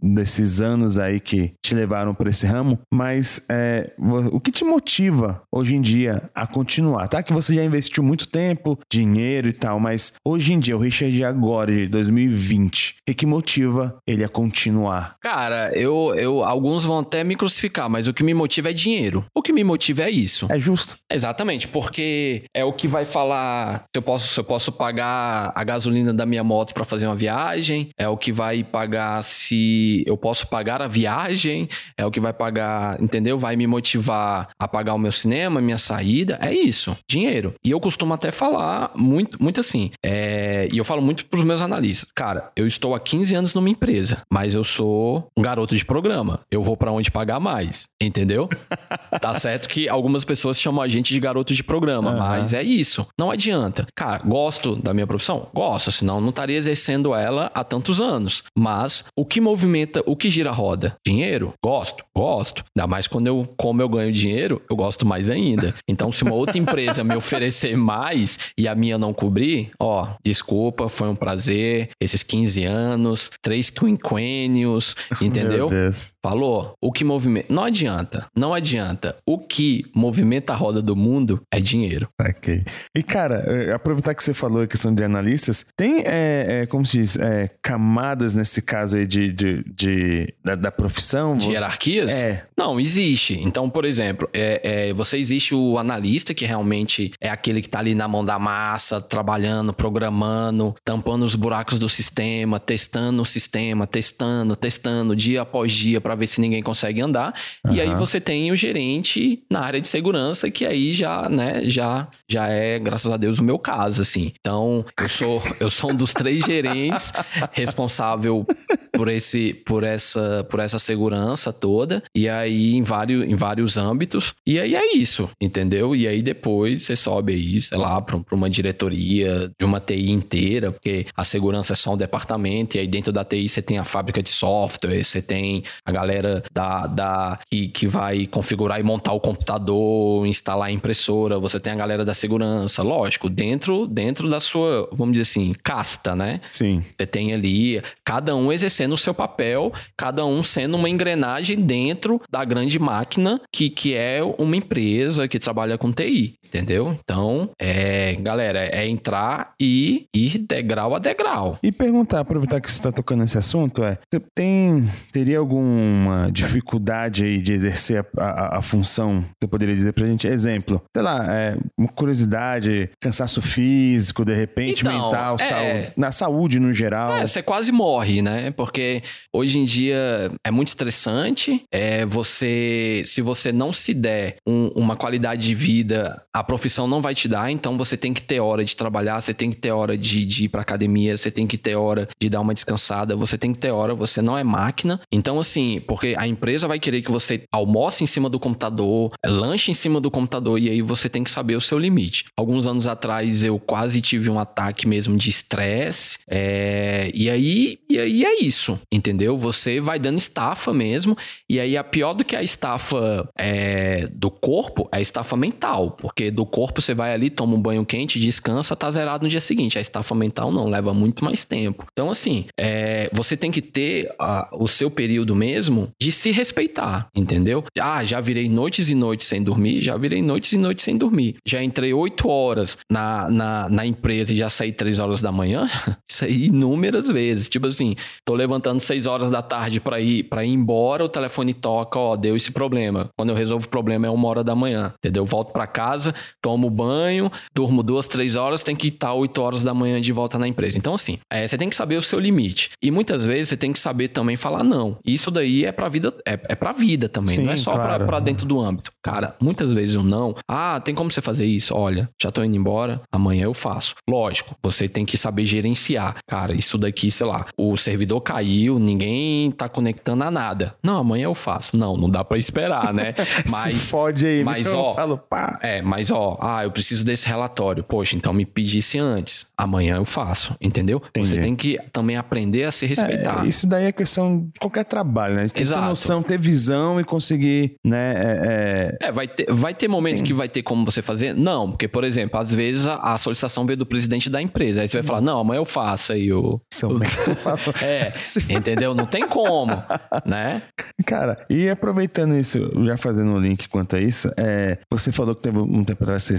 desses anos aí que te levaram para esse ramo, mas é, o que te motiva hoje em dia a continuar? Tá que você já investiu muito tempo, dinheiro e tal, mas hoje em dia, o Richard agora, de 2020, o que motiva ele a continuar? Cara, eu, eu, alguns vão até me crucificar, mas o que me motiva é dinheiro. O que me motiva é isso. É justo. Exatamente, porque é o que vai falar se eu posso, se eu posso pagar a gasolina da minha moto para fazer uma viagem, é o que vai pagar se eu posso pagar a viagem, é o que vai pagar, entendeu? Vai me motivar a pagar o meu cinema, minha saída, é isso, dinheiro. E eu costumo até falar muito, muito assim. É, e eu falo muito pros meus analistas. Cara, eu estou há 15 anos numa empresa, mas eu sou um garoto de programa. Eu vou para onde pagar mais. Entendeu? tá certo que algumas pessoas chamam a gente de garoto de programa, uhum. mas é isso. Não adianta. Cara, gosto da minha profissão? Gosto, senão não estaria exercendo ela há tantos anos. Mas o que movimenta, o que gira a roda? Dinheiro? Gosto, gosto. Ainda mais quando eu, como eu ganho dinheiro, eu gosto mais ainda. Então, se uma outra empresa me oferecer mais e a minha não cobrir, ó, desculpa, foi um prazer, esses 15 anos, três quinquênios, entendeu? Meu Deus. Falou, o que movimenta. Não adianta, não adianta. O que movimenta a roda do mundo é dinheiro. Ok. E, cara, é, aproveitar que você falou a questão de analistas, tem, é, é, como se diz, é, camadas nesse caso aí de, de, de da, da, profissão? De hierarquias? É. Não, existe. Então, por exemplo, é, é, você existe o analista, que realmente é aquele que tá ali na mão da massa, trabalhando, programando, tampando os buracos do sistema, testando o sistema, testando, testando dia após dia para ver se ninguém consegue andar. Uhum. E aí você tem o gerente na área de segurança que aí já, né, já já é, graças a Deus, o meu caso, assim. Então, eu sou eu sou um dos três gerentes responsável por esse por essa por essa segurança toda e aí em vários em vários âmbitos. E aí é isso, entendeu? E aí depois você sobe aí, sei lá, para uma diretoria de uma TI inteira, porque a segurança é só um departamento, e aí dentro da TI você tem a fábrica de software, você tem a galera da, da que, que vai configurar e montar o computador, instalar a impressora, você tem a galera da segurança, lógico, dentro, dentro da sua, vamos dizer assim, casta, né? Sim. Você tem ali cada um exercendo o seu papel, cada um sendo uma engrenagem dentro da grande máquina que, que é uma empresa que trabalha com TI. Entendeu? Então, é, galera, é entrar e ir degrau a degrau. E perguntar, aproveitar que você está tocando nesse assunto, é, tem, teria alguma dificuldade aí de exercer a, a, a função? Você poderia dizer pra gente? Exemplo, sei lá, é, uma curiosidade, cansaço físico, de repente, então, mental, é, saúde, na saúde no geral. É, você quase morre, né? Porque hoje em dia é muito estressante, é você, se você não se der um, uma qualidade de vida a profissão não vai te dar, então você tem que ter hora de trabalhar, você tem que ter hora de, de ir pra academia, você tem que ter hora de dar uma descansada, você tem que ter hora, você não é máquina. Então, assim, porque a empresa vai querer que você almoce em cima do computador, lanche em cima do computador, e aí você tem que saber o seu limite. Alguns anos atrás eu quase tive um ataque mesmo de estresse, é... e aí e aí é isso, entendeu? Você vai dando estafa mesmo, e aí a pior do que a estafa é... do corpo é a estafa mental, porque do corpo você vai ali, toma um banho quente, descansa, tá zerado no dia seguinte. A estafa mental não, leva muito mais tempo. Então, assim, é, você tem que ter a, o seu período mesmo de se respeitar, entendeu? Ah, já virei noites e noites sem dormir, já virei noites e noites sem dormir. Já entrei oito horas na, na, na empresa e já saí três horas da manhã. Isso aí inúmeras vezes. Tipo assim, tô levantando seis horas da tarde para ir para ir embora, o telefone toca, ó, deu esse problema. Quando eu resolvo o problema é uma hora da manhã, entendeu? Volto para casa, tomo banho, durmo duas, três horas, tem que estar oito horas da manhã de volta na empresa. Então, assim, é, você tem que saber o seu limite. E muitas vezes você tem que saber também falar não. Isso daí é pra vida, é, é pra vida também, Sim, não é só claro. pra, pra dentro do âmbito. Cara, muitas vezes o um não. Ah, tem como você fazer isso? Olha, já tô indo embora, amanhã eu faço. Lógico, você tem que saber gerenciar. Cara, isso daqui, sei lá, o servidor caiu, ninguém tá conectando a nada. Não, amanhã eu faço. Não, não dá para esperar, né? Mas. Se fode aí, mas ó, falo, pá. É, mas ó, ah, eu preciso desse relatório. Poxa, então me pedisse antes. Amanhã eu faço, entendeu? Entendi. Você tem que também aprender a se respeitar. É, isso daí é questão de qualquer trabalho, né? Tem Exato. ter noção, ter visão e conseguir, né? É, é... é vai, ter, vai ter momentos tem. que vai ter como você fazer? Não, porque, por exemplo, às vezes a, a, solicitação veio do presidente da empresa. Aí você vai falar, não, amanhã eu faço aí o. São é, entendeu? Não tem como, né? Cara, e aproveitando isso, já fazendo um link quanto a isso, é, você falou que teve um tempo atrás você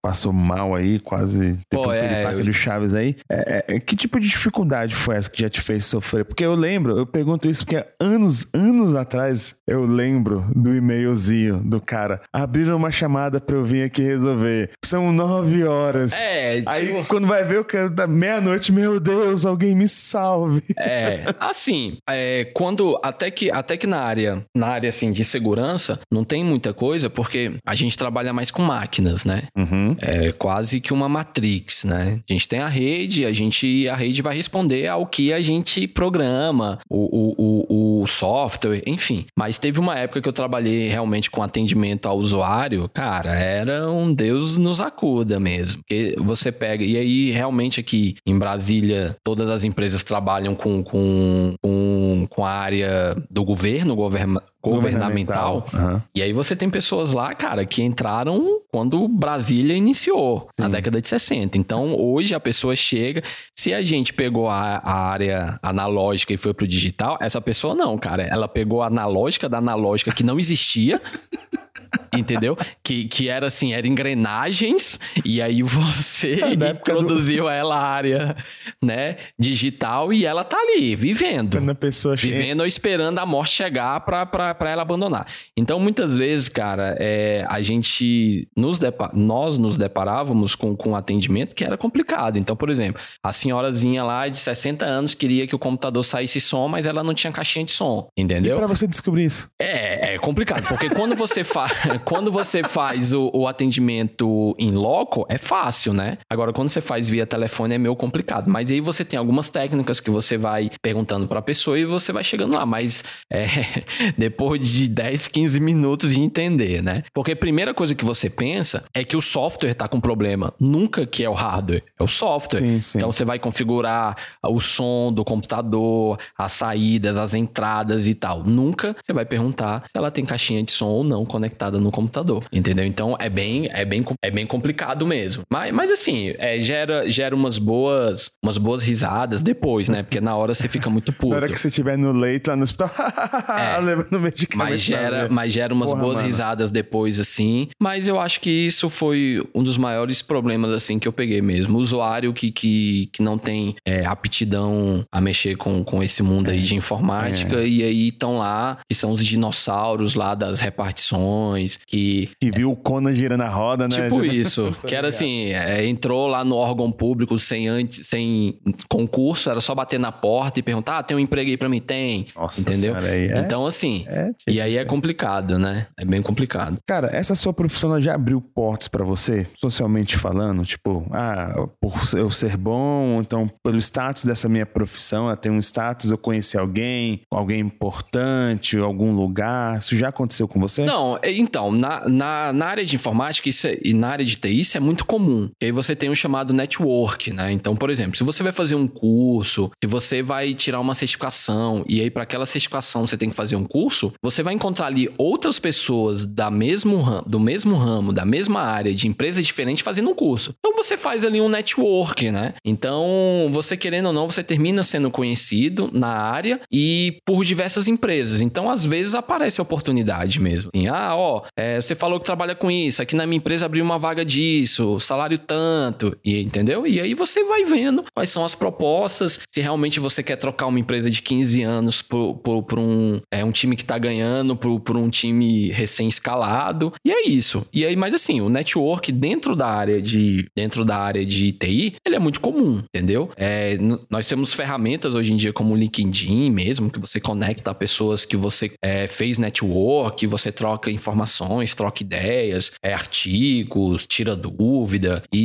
passou mal aí, quase teve Pô, um é, eu... Chaves aí. É, é, que tipo de dificuldade foi essa que já te fez sofrer? Porque eu lembro, eu pergunto isso porque anos, anos atrás eu lembro do e-mailzinho do cara. Abriram uma chamada pra eu vir aqui resolver. São nove horas. É, tipo... Aí quando vai ver o cara da meia-noite, meu Deus, alguém me salve. É, assim, é, quando até que até que na área, na área assim de segurança, não tem muita coisa porque a gente trabalha mais com máquinas, né? Uhum. É quase que uma matrix, né? A gente tem a rede, a gente a rede vai responder ao que a gente programa, o, o, o, o software, enfim. Mas teve uma época que eu trabalhei realmente com atendimento ao usuário, cara, era um Deus nos acuda mesmo. Porque você pega, e aí realmente aqui em Brasília, todas as empresas trabalham com, com, com, com a área do governo, govern, governamental. Uhum. E aí você tem pessoas lá, cara, que entraram quando Brasília iniciou, Sim. na década de 60. Então, hoje a pessoa chega, se a gente pegou a, a área analógica e foi pro digital, essa pessoa não, cara. Ela pegou a analógica da analógica que não existia entendeu? Que, que era assim, era engrenagens, e aí você é, introduziu do... ela à área, né, digital, e ela tá ali, vivendo. Quando a pessoa chega... Vivendo ou esperando a morte chegar pra, pra, pra ela abandonar. Então, muitas vezes, cara, é, a gente, nos depar... nós nos deparávamos com, com um atendimento que era complicado. Então, por exemplo, a senhorazinha lá de 60 anos queria que o computador saísse som, mas ela não tinha caixinha de som, entendeu? E pra você descobrir isso? É, é complicado, porque quando você, fa... quando você faz o, o atendimento em loco, é fácil, né? Agora, quando você faz via telefone, é meio complicado. Mas aí você tem algumas técnicas que você vai perguntando pra pessoa e você vai chegando lá. Mas é, depois de 10, 15 minutos de entender, né? Porque a primeira coisa que você pensa é que o software tá com problema. Nunca que é o hardware, é o software. Sim, sim. Então você vai configurar o som do computador, as saídas, as entradas e tal. Nunca você vai perguntar se ela tem caixinha de som ou não conectada no computador. Entendeu? Então é bem, é bem, é bem complicado mesmo. Mas, mas assim, é, gera, gera umas boas, umas boas risadas depois, né? Porque na hora você fica muito puto. na hora que você estiver no leito lá no hospital, é, levando medicamento. Mas gera, mas gera umas Porra, boas mano. risadas depois, assim. Mas eu acho que isso foi um dos maiores problemas, assim, que eu peguei mesmo. O usuário que, que, que não tem é, aptidão a mexer com, com esse mundo é, aí de informática, é. e aí estão lá, que são os dinossauros lá das repartições, que... Que viu o Conan girando a roda, né? Tipo isso, que era assim, é, entrou lá no órgão público sem, antes, sem concurso, era só bater na porta e perguntar, ah, tem um emprego aí pra mim? Tem, Nossa entendeu? Senhora, aí é... Então, assim, é, tipo e aí é complicado, né? É bem complicado. Cara, essa sua profissão já abriu portas para você, socialmente falando? Tipo, ah, por eu ser bom, então pelo status dessa minha profissão, ela tem um status, eu conheci alguém, alguém importante, algum lugar. Isso já aconteceu com você? Não, é, na, na, na área de informática isso é, e na área de TI isso é muito comum. E aí você tem um chamado network, né? Então, por exemplo, se você vai fazer um curso, se você vai tirar uma certificação e aí para aquela certificação você tem que fazer um curso, você vai encontrar ali outras pessoas da mesmo do mesmo ramo, da mesma área, de empresas diferentes fazendo um curso. Então você faz ali um network, né? Então, você querendo ou não, você termina sendo conhecido na área e por diversas empresas. Então, às vezes aparece a oportunidade mesmo. Assim, ah, ó, é, você falou que trabalha com isso, aqui na minha empresa abriu uma vaga disso, salário tanto, e entendeu? E aí você vai vendo quais são as propostas, se realmente você quer trocar uma empresa de 15 anos por, por, por um, é, um time que tá ganhando, por, por um time recém-escalado. E é isso. E aí, mas assim, o network dentro da área de dentro da área de TI, ele é muito comum, entendeu? É, nós temos ferramentas hoje em dia como o LinkedIn mesmo, que você conecta pessoas que você é, fez network, você troca informações, troca ideias, é, artigos, tira dúvida, e,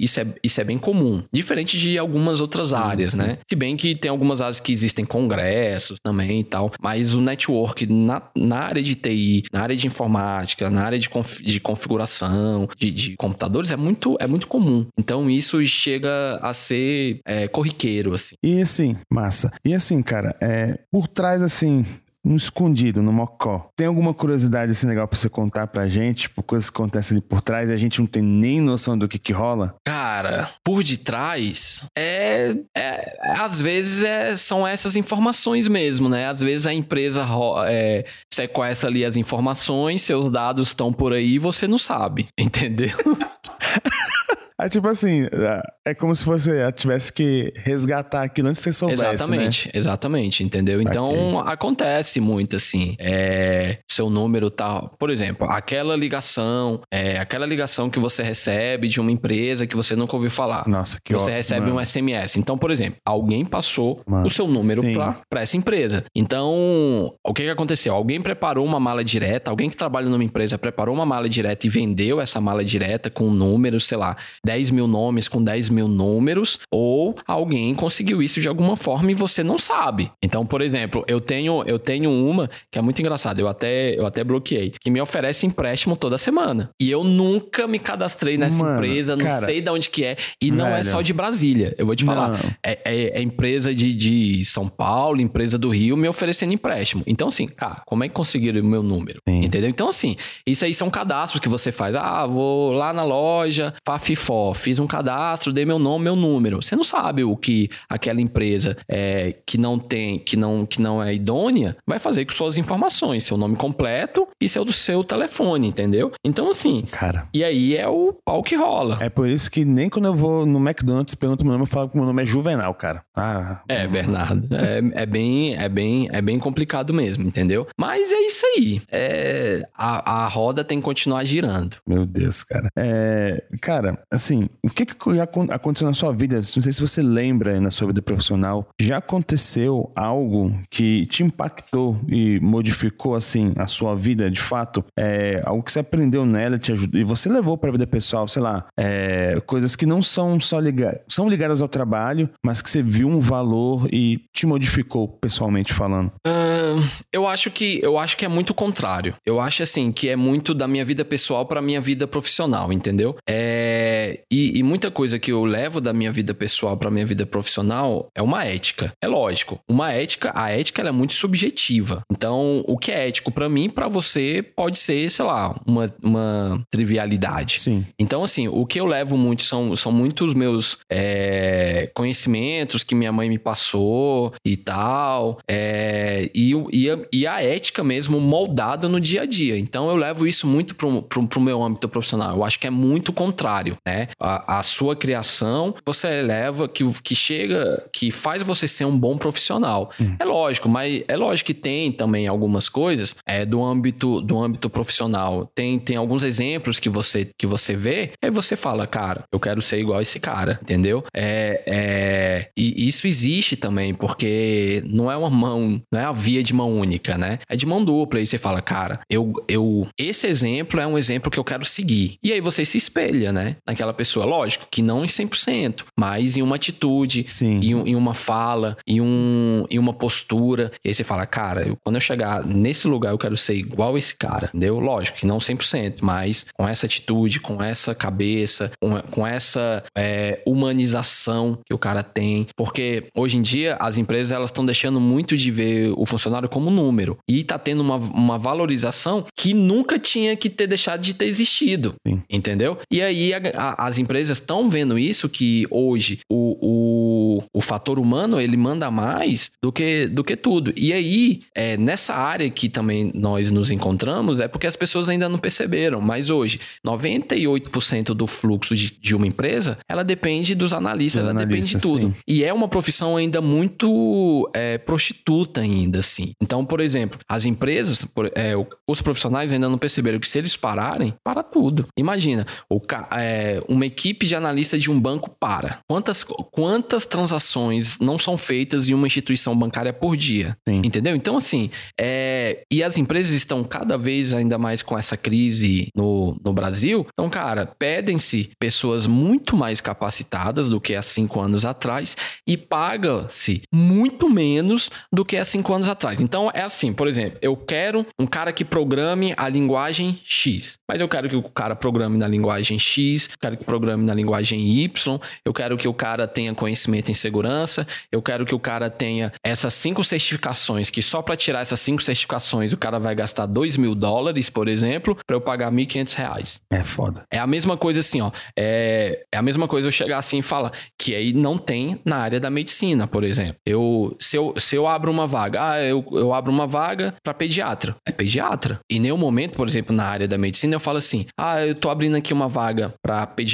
e, isso, é, isso é bem comum. Diferente de algumas outras áreas, sim, sim. né? Se bem que tem algumas áreas que existem congressos também e tal, mas o network na, na área de TI, na área de informática, na área de, conf, de configuração, de, de computadores, é muito, é muito comum. Então isso chega a ser é, corriqueiro, assim. E assim, massa. E assim, cara, é, por trás, assim, no escondido, no mocó. Tem alguma curiosidade assim legal pra você contar pra gente? Tipo, coisas que acontecem ali por trás e a gente não tem nem noção do que que rola? Cara, por detrás, é, é às vezes é, são essas informações mesmo, né? Às vezes a empresa é, sequestra ali as informações, seus dados estão por aí e você não sabe, entendeu? É tipo assim, é, é como se você tivesse que resgatar aquilo antes que você soubesse, Exatamente, né? exatamente, entendeu? Então, acontece muito assim, é, seu número tá, por exemplo, aquela ligação, é, aquela ligação que você recebe de uma empresa que você nunca ouviu falar. Nossa, que Você ótimo, recebe mano. um SMS. Então, por exemplo, alguém passou mano, o seu número para essa empresa. Então, o que que aconteceu? Alguém preparou uma mala direta, alguém que trabalha numa empresa preparou uma mala direta e vendeu essa mala direta com números, sei lá, 10 mil nomes com 10 mil números, ou alguém conseguiu isso de alguma forma e você não sabe. Então, por exemplo, eu tenho, eu tenho uma que é muito engraçada, eu até, eu até bloqueei, que me oferece empréstimo toda semana. E eu nunca me cadastrei nessa Mano, empresa, não cara, sei de onde que é, e não é só de Brasília. Eu vou te falar, é, é, é, empresa de, de São Paulo, empresa do Rio, me oferecendo empréstimo. Então, assim, cara, como é que conseguiram o meu número? Sim. Entendeu? Então, assim, isso aí são cadastros que você faz. Ah, vou lá na loja, Fafifó Fiz um cadastro, dei meu nome, meu número. Você não sabe o que aquela empresa é, que não tem, que não, que não é idônea, vai fazer com suas informações, seu nome completo e seu do seu telefone, entendeu? Então, assim. Cara. E aí é o pau que rola. É por isso que nem quando eu vou no McDonald's pergunto meu nome, eu falo que meu nome é Juvenal, cara. Ah, é, Bernardo. É, é, bem, é, bem, é bem complicado mesmo, entendeu? Mas é isso aí. É, a, a roda tem que continuar girando. Meu Deus, cara. É, cara, assim, o que, que já aconteceu na sua vida? Não sei se você lembra na sua vida profissional. Já aconteceu algo que te impactou e modificou, assim, a sua vida de fato? É, algo que você aprendeu nela te ajudou, e você levou pra vida pessoal, sei lá, é, coisas que não são só ligadas, são ligadas ao trabalho, mas que você viu um valor e te modificou pessoalmente falando? Uh, eu acho que eu acho que é muito contrário. Eu acho assim que é muito da minha vida pessoal para minha vida profissional, entendeu? É, e, e, muita coisa que eu levo da minha vida pessoal para minha vida profissional é uma ética. É lógico, uma ética, a ética é muito subjetiva. Então, o que é ético para mim, para você pode ser, sei lá, uma, uma trivialidade. Sim. Então, assim, o que eu levo muito são, são muitos meus é, conhecimentos que minha mãe me passou e tal, é, e, e, a, e a ética mesmo moldada no dia a dia. Então, eu levo isso muito pro, pro, pro meu âmbito profissional. Eu acho que é muito contrário, né? A, a sua criação, você eleva, que, que chega, que faz você ser um bom profissional. Hum. É lógico, mas é lógico que tem também algumas coisas é, do âmbito do âmbito profissional. Tem, tem alguns exemplos que você que você vê, aí você fala, cara, eu quero ser igual esse cara, entendeu? É, é, e isso existe também, porque não é uma mão, não é a via de mão única, né? É de mão dupla. E você fala, cara, eu, eu esse exemplo é um exemplo que eu quero seguir. E aí você se espelha, né? Naquela pessoa. Lógico que não em 100%, mas em uma atitude, Sim. Em, em uma fala, em, um, em uma postura. E aí você fala, cara, eu, quando eu chegar nesse lugar, eu quero ser igual esse cara, entendeu? Lógico que não 100%, mas com essa atitude, com essa cabeça, com, com essa é, humanização que o cara tem. Porque hoje em dia as empresas elas estão deixando muito de ver o funcionário como número. E tá tendo uma, uma valorização que nunca tinha que ter deixado de ter existido. Sim. Entendeu? E aí a, a, as empresas estão vendo isso que hoje o, o, o fator humano ele manda mais do que, do que tudo. E aí, é, nessa área que também nós nos encontramos, é porque as pessoas ainda não perceberam. Mas hoje, 98% do fluxo de, de, uma empresa, ela depende dos analistas, ela depende de tudo. Sim. E é uma profissão ainda muito é, prostituta ainda, assim. Então, por exemplo, as empresas, por, é, os profissionais ainda não perceberam que se eles pararem, para tudo. Imagina, o, é, uma equipe de analista de um banco para. Quantas, quantas transações não são feitas em uma instituição bancária por dia? Sim. Entendeu? Então, assim, é, e as empresas estão cada vez ainda mais com essa crise no, no Brasil. Então, cara, pedem-se pessoas muito mais capacitadas do que há cinco anos atrás e paga-se muito menos do que há cinco anos atrás. Então, é assim, por exemplo, eu quero um cara que programe a linguagem X, mas eu quero que o cara programe na linguagem X, quero que programe na linguagem Y, eu quero que o cara tenha conhecimento em segurança, eu quero que o cara tenha essas cinco certificações, que só para tirar essas cinco certificações o cara vai gastar 2 mil dólares, por exemplo, para eu pagar 1.500 reais. É foda. É a mesma coisa assim, ó. É, é a mesma coisa eu chegar assim e falar que aí não tem na área da medicina, por exemplo. Eu, se, eu, se eu abro uma vaga, ah, eu, eu abro uma vaga para pediatra. É pediatra. E nenhum momento, por exemplo, na área da medicina, eu falo assim: ah, eu tô abrindo aqui uma vaga para pediatra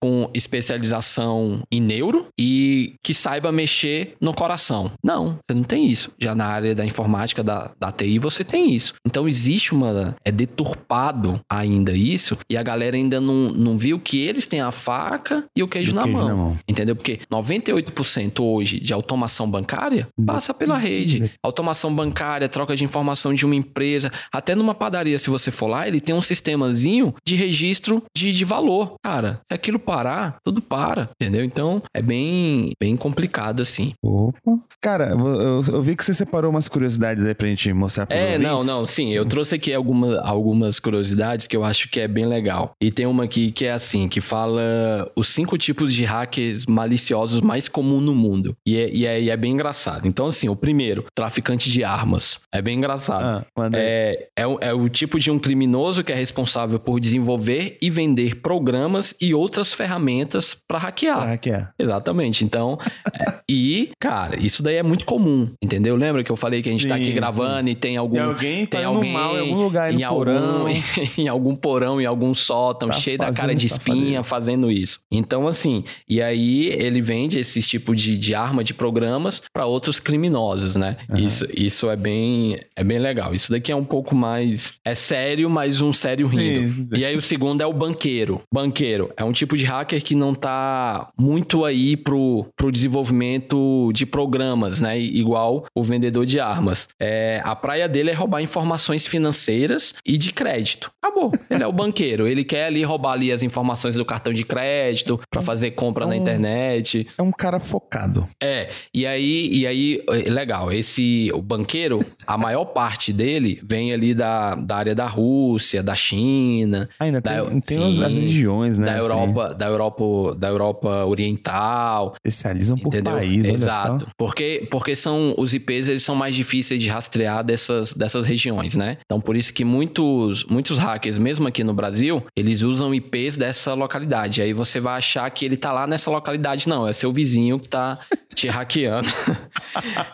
com especialização em neuro e que saiba mexer no coração. Não, você não tem isso. Já na área da informática, da, da TI, você tem isso. Então existe uma. É deturpado ainda isso e a galera ainda não, não viu que eles têm a faca e o queijo, na, queijo mão, na, mão, Entendeu? Porque 98% hoje de automação bancária passa pela rede. Automação bancária, troca de informação de uma empresa, até numa padaria, se você for lá, ele tem um sistemazinho de registro de, de valor. Cara, se aquilo parar, tudo para, entendeu? Então é bem, bem complicado, assim. Opa. Cara, eu, eu vi que você separou umas curiosidades aí pra gente mostrar pros É, ouvintes. não, não, sim, eu trouxe aqui alguma, algumas curiosidades que eu acho que é bem legal. E tem uma aqui que é assim, que fala os cinco tipos de hackers maliciosos mais comuns no mundo. E é, e é, e é bem engraçado. Então, assim, o primeiro, traficante de armas. É bem engraçado. Ah. É, é, é o tipo de um criminoso que é responsável por desenvolver e vender programas e outras ferramentas para hackear. Que é. Exatamente. Então, é, e, cara, isso daí é muito comum, entendeu? Lembra que eu falei que a gente tá Sim, aqui gravando e tem algum. Tem alguém tem alguém mal em algum lugar, em algum, porão. em algum porão, em algum sótão, Tá cheio da cara de espinha fazendo isso. Então, assim, e aí ele vende esse tipo de, de arma de programas para outros criminosos, né? Isso, isso é bem é bem legal. Isso daqui é um pouco mais é sério, mas um sério rindo. Sim. E aí o segundo é o banqueiro. Banqueiro é um tipo de hacker que não tá muito aí pro, pro desenvolvimento de programas, né? Igual o vendedor de armas. É, a praia dele é roubar informações financeiras e de crédito. Acabou. Ele é o banqueiro. Ele quer ali roubar ali as informações do cartão de crédito para fazer compra na Então- internet. É um cara focado. É, e aí, e aí, é, legal, esse, o banqueiro, a maior parte dele vem ali da, da área da Rússia, da China, Ainda Da- tem, tem sim, as, as regiões, né? da Europa, da Europa, da Europa Oriental, especializam por entendeu? país, olha Exato. só. Porque porque são os IPs eles são mais difíceis de rastrear dessas, dessas regiões, né? Então por isso que muitos muitos hackers, mesmo aqui no Brasil, eles usam IPs dessa localidade. Aí você vai achar que ele tá lá nessa localidade, não, é seu vizinho que tá te hackeando.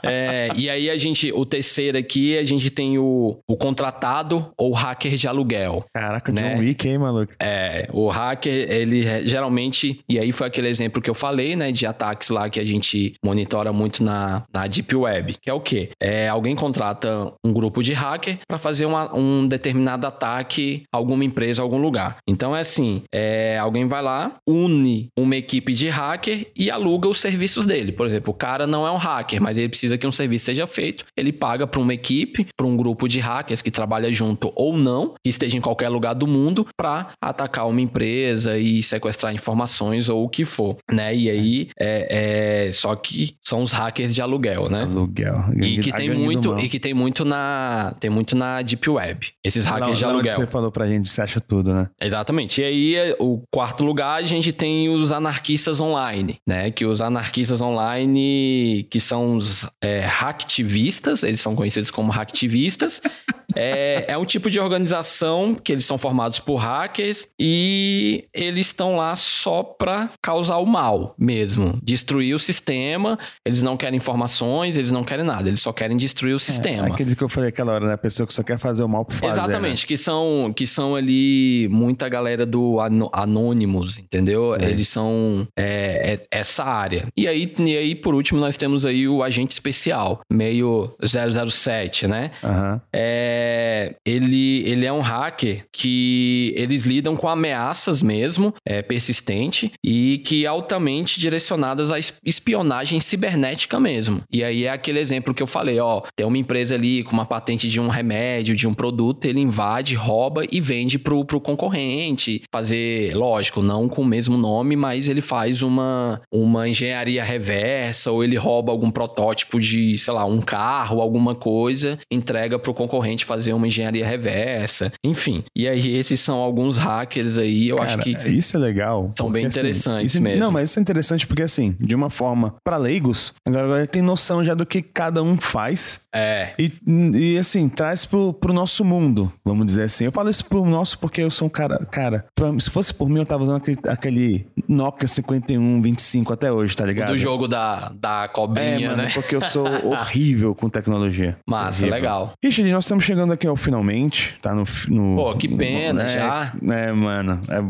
É, e aí a gente, o terceiro aqui, a gente tem o, o contratado ou hacker de aluguel. Caraca, Né? John Wick, hein, maluco? É, o hacker, ele é, geralmente, e aí foi aquele exemplo que eu falei, né, de ataques lá que a gente monitora muito na, na Deep Web, que é o quê? É, alguém contrata um grupo de hacker para fazer uma- um determinado ataque a alguma empresa, a algum lugar. Então é assim, é, alguém vai lá, une uma equipe de hacker e aluga os serviços dele. Por exemplo, o cara não é um hacker, mas ele precisa que um serviço seja feito, ele paga para uma equipe, para um grupo de hackers que trabalha junto ou não, que esteja em qualquer lugar do mundo, para atacar uma empresa e sequestrar informações ou o que for, né? E aí, é, é- só que são os hackers de aluguel, né? Aluguel. E que tem muito, e que tem muito na, tem muito na deep web. Esses Lá- hackers de lá onde aluguel. você falou pra gente, você acha tudo, né? Exatamente. E aí, o quarto lugar, a gente tem os anarquistas online, né? Que os anarquistas online, que são os é, hacktivistas, eles são conhecidos como hacktivistas. É, é um tipo de organização que eles são formados por hackers e eles estão lá só pra causar o mal mesmo. Destruir o sistema. Eles não querem informações, eles não querem nada. Eles só querem destruir o sistema. Aquele que eu falei aquela hora, né? A pessoa que só quer fazer o mal por fazer. né? Exatamente, que são que são ali muita galera do Anonymous, entendeu? É. Eles são é, é- essa área. E aí, e aí, por último, nós temos aí o agente especial, meio 007, né? Aham. É, ele, ele é um hacker que eles lidam com ameaças mesmo, é, persistente, e que altamente direcionadas à es- espionagem cibernética mesmo. E aí é aquele exemplo que eu falei, ó, tem uma empresa ali com uma patente de um remédio, de um produto, ele invade, rouba e vende pro, pro concorrente, fazer, lógico, não com o mesmo nome, mas ele faz uma, uma engenharia reversa, ou ele rouba algum protótipo de, sei lá, um carro, alguma coisa, entrega pro concorrente fazer uma engenharia reversa, enfim. E aí esses são alguns hackers aí, eu acho Cara, que Isso é legal. são bem assim, interessantes isso- mesmo. Não, mas isso é interessante porque, assim, de uma forma, pra leigos, agora, tem noção já do que cada um faz é, e, e assim, traz pro, pro nosso mundo, vamos dizer assim. Eu falo isso pro nosso porque eu sou um cara. Cara, pra- se fosse por mim, eu tava usando aquele, aquele Nokia 5125 até hoje, tá ligado? do jogo da, da É, cobrinha, mano, né? porque eu sou horrível com tecnologia. Massa, Horrível. legal. Richard, nós estamos chegando aqui ao finalmente, tá no... no Pô, que pena, é, já. É, mano, é,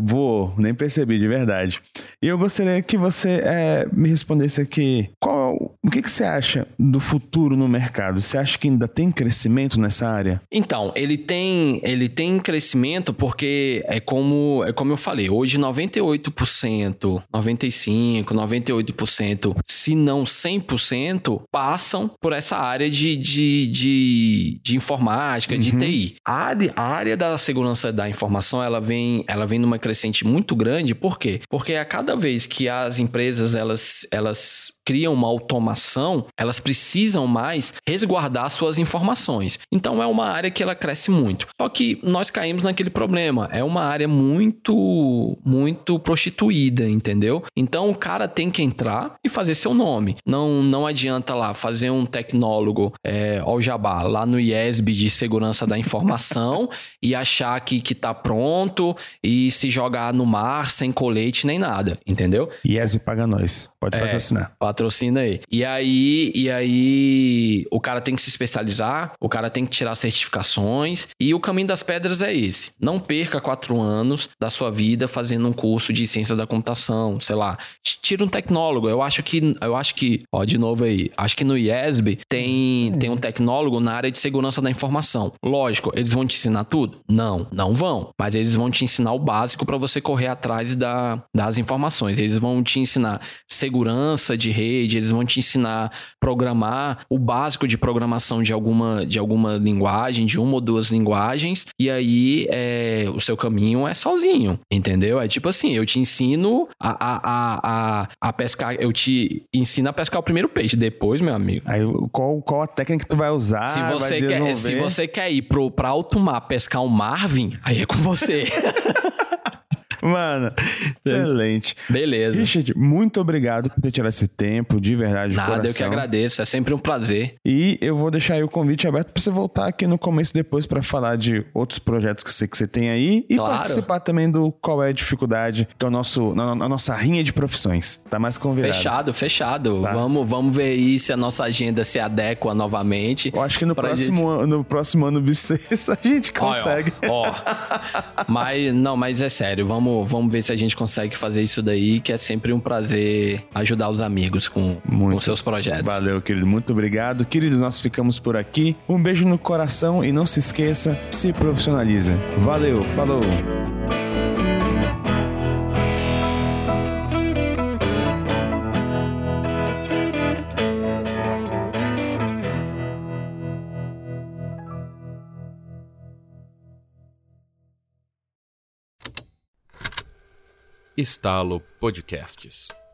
nem percebi de verdade. E eu gostaria que você é, me respondesse aqui, qual, o que, que você acha do futuro no mercado? Você acha que ainda tem crescimento nessa área? Então, ele tem, ele tem crescimento porque é como, é como eu falei, hoje 98%, 95%, 98%, se não 100%, passam por essa área de, de, de, de informática, de Uhum. TI. A área, a área da segurança da informação, ela vem, ela vem numa crescente muito grande, por quê? Porque a cada vez que as empresas elas, elas criam uma automação, elas precisam mais resguardar suas informações. Então é uma área que ela cresce muito. Só que nós caímos naquele problema. É uma área muito, muito prostituída, entendeu? Então o cara tem que entrar e fazer seu nome. Não, não adianta lá fazer um tecnólogo é, ao jabá lá no IESB de segurança da informação e achar que, que tá pronto e se jogar no mar sem colete nem nada, entendeu? IESB paga nós. Pode É, patrocinar. Patrocina aí. E aí, e aí, o cara tem que se especializar, o cara tem que tirar certificações, e o caminho das pedras é esse. Não perca quatro anos da sua vida fazendo um curso de ciências da computação, sei lá. Tira um tecnólogo. Eu acho que, eu acho que, ó, de novo aí, acho que no IESB tem, tem um tecnólogo na área de segurança da informação. Lógico, eles vão te ensinar tudo? Não, não vão. Mas eles vão te ensinar o básico para você correr atrás da, das informações. Eles vão te ensinar segurança de rede, eles vão te ensinar programar o básico de programação de alguma, de alguma linguagem, de uma ou duas linguagens, e aí é, o seu caminho é sozinho, entendeu? É tipo assim, eu te ensino a, a, a, a, a pescar, eu te ensino a pescar o primeiro peixe, depois, meu amigo. Aí qual, qual a técnica que tu vai usar? Se você, quer, se você quer ir pro, pra alto mar pescar um Marvin, aí é com você. Mano, excelente. Beleza. Richard, muito obrigado por ter tirado esse tempo, de verdade, de Nada, coração. eu que agradeço. É sempre um prazer. E eu vou deixar aí o convite aberto pra você voltar aqui no começo depois pra falar de outros projetos que sei que você tem aí e Claro. participar também do Qual é a Dificuldade, que é o nosso, na, na nossa rinha de profissões. Tá mais convidado. Fechado, fechado. Tá. Vamos, vamos ver aí se a nossa agenda se adequa novamente. Eu acho que no próximo, ano, no próximo ano bissexto a gente consegue. Ó, ó. mas não, mas é sério, vamos, vamos ver se a gente consegue fazer isso daí, que é sempre um prazer ajudar os amigos com, Muito. com seus projetos. Valeu, querido. Muito obrigado. Queridos, nós ficamos por aqui. Um beijo no coração e não se esqueça, se profissionaliza. Valeu, falou. Estalo Podcasts.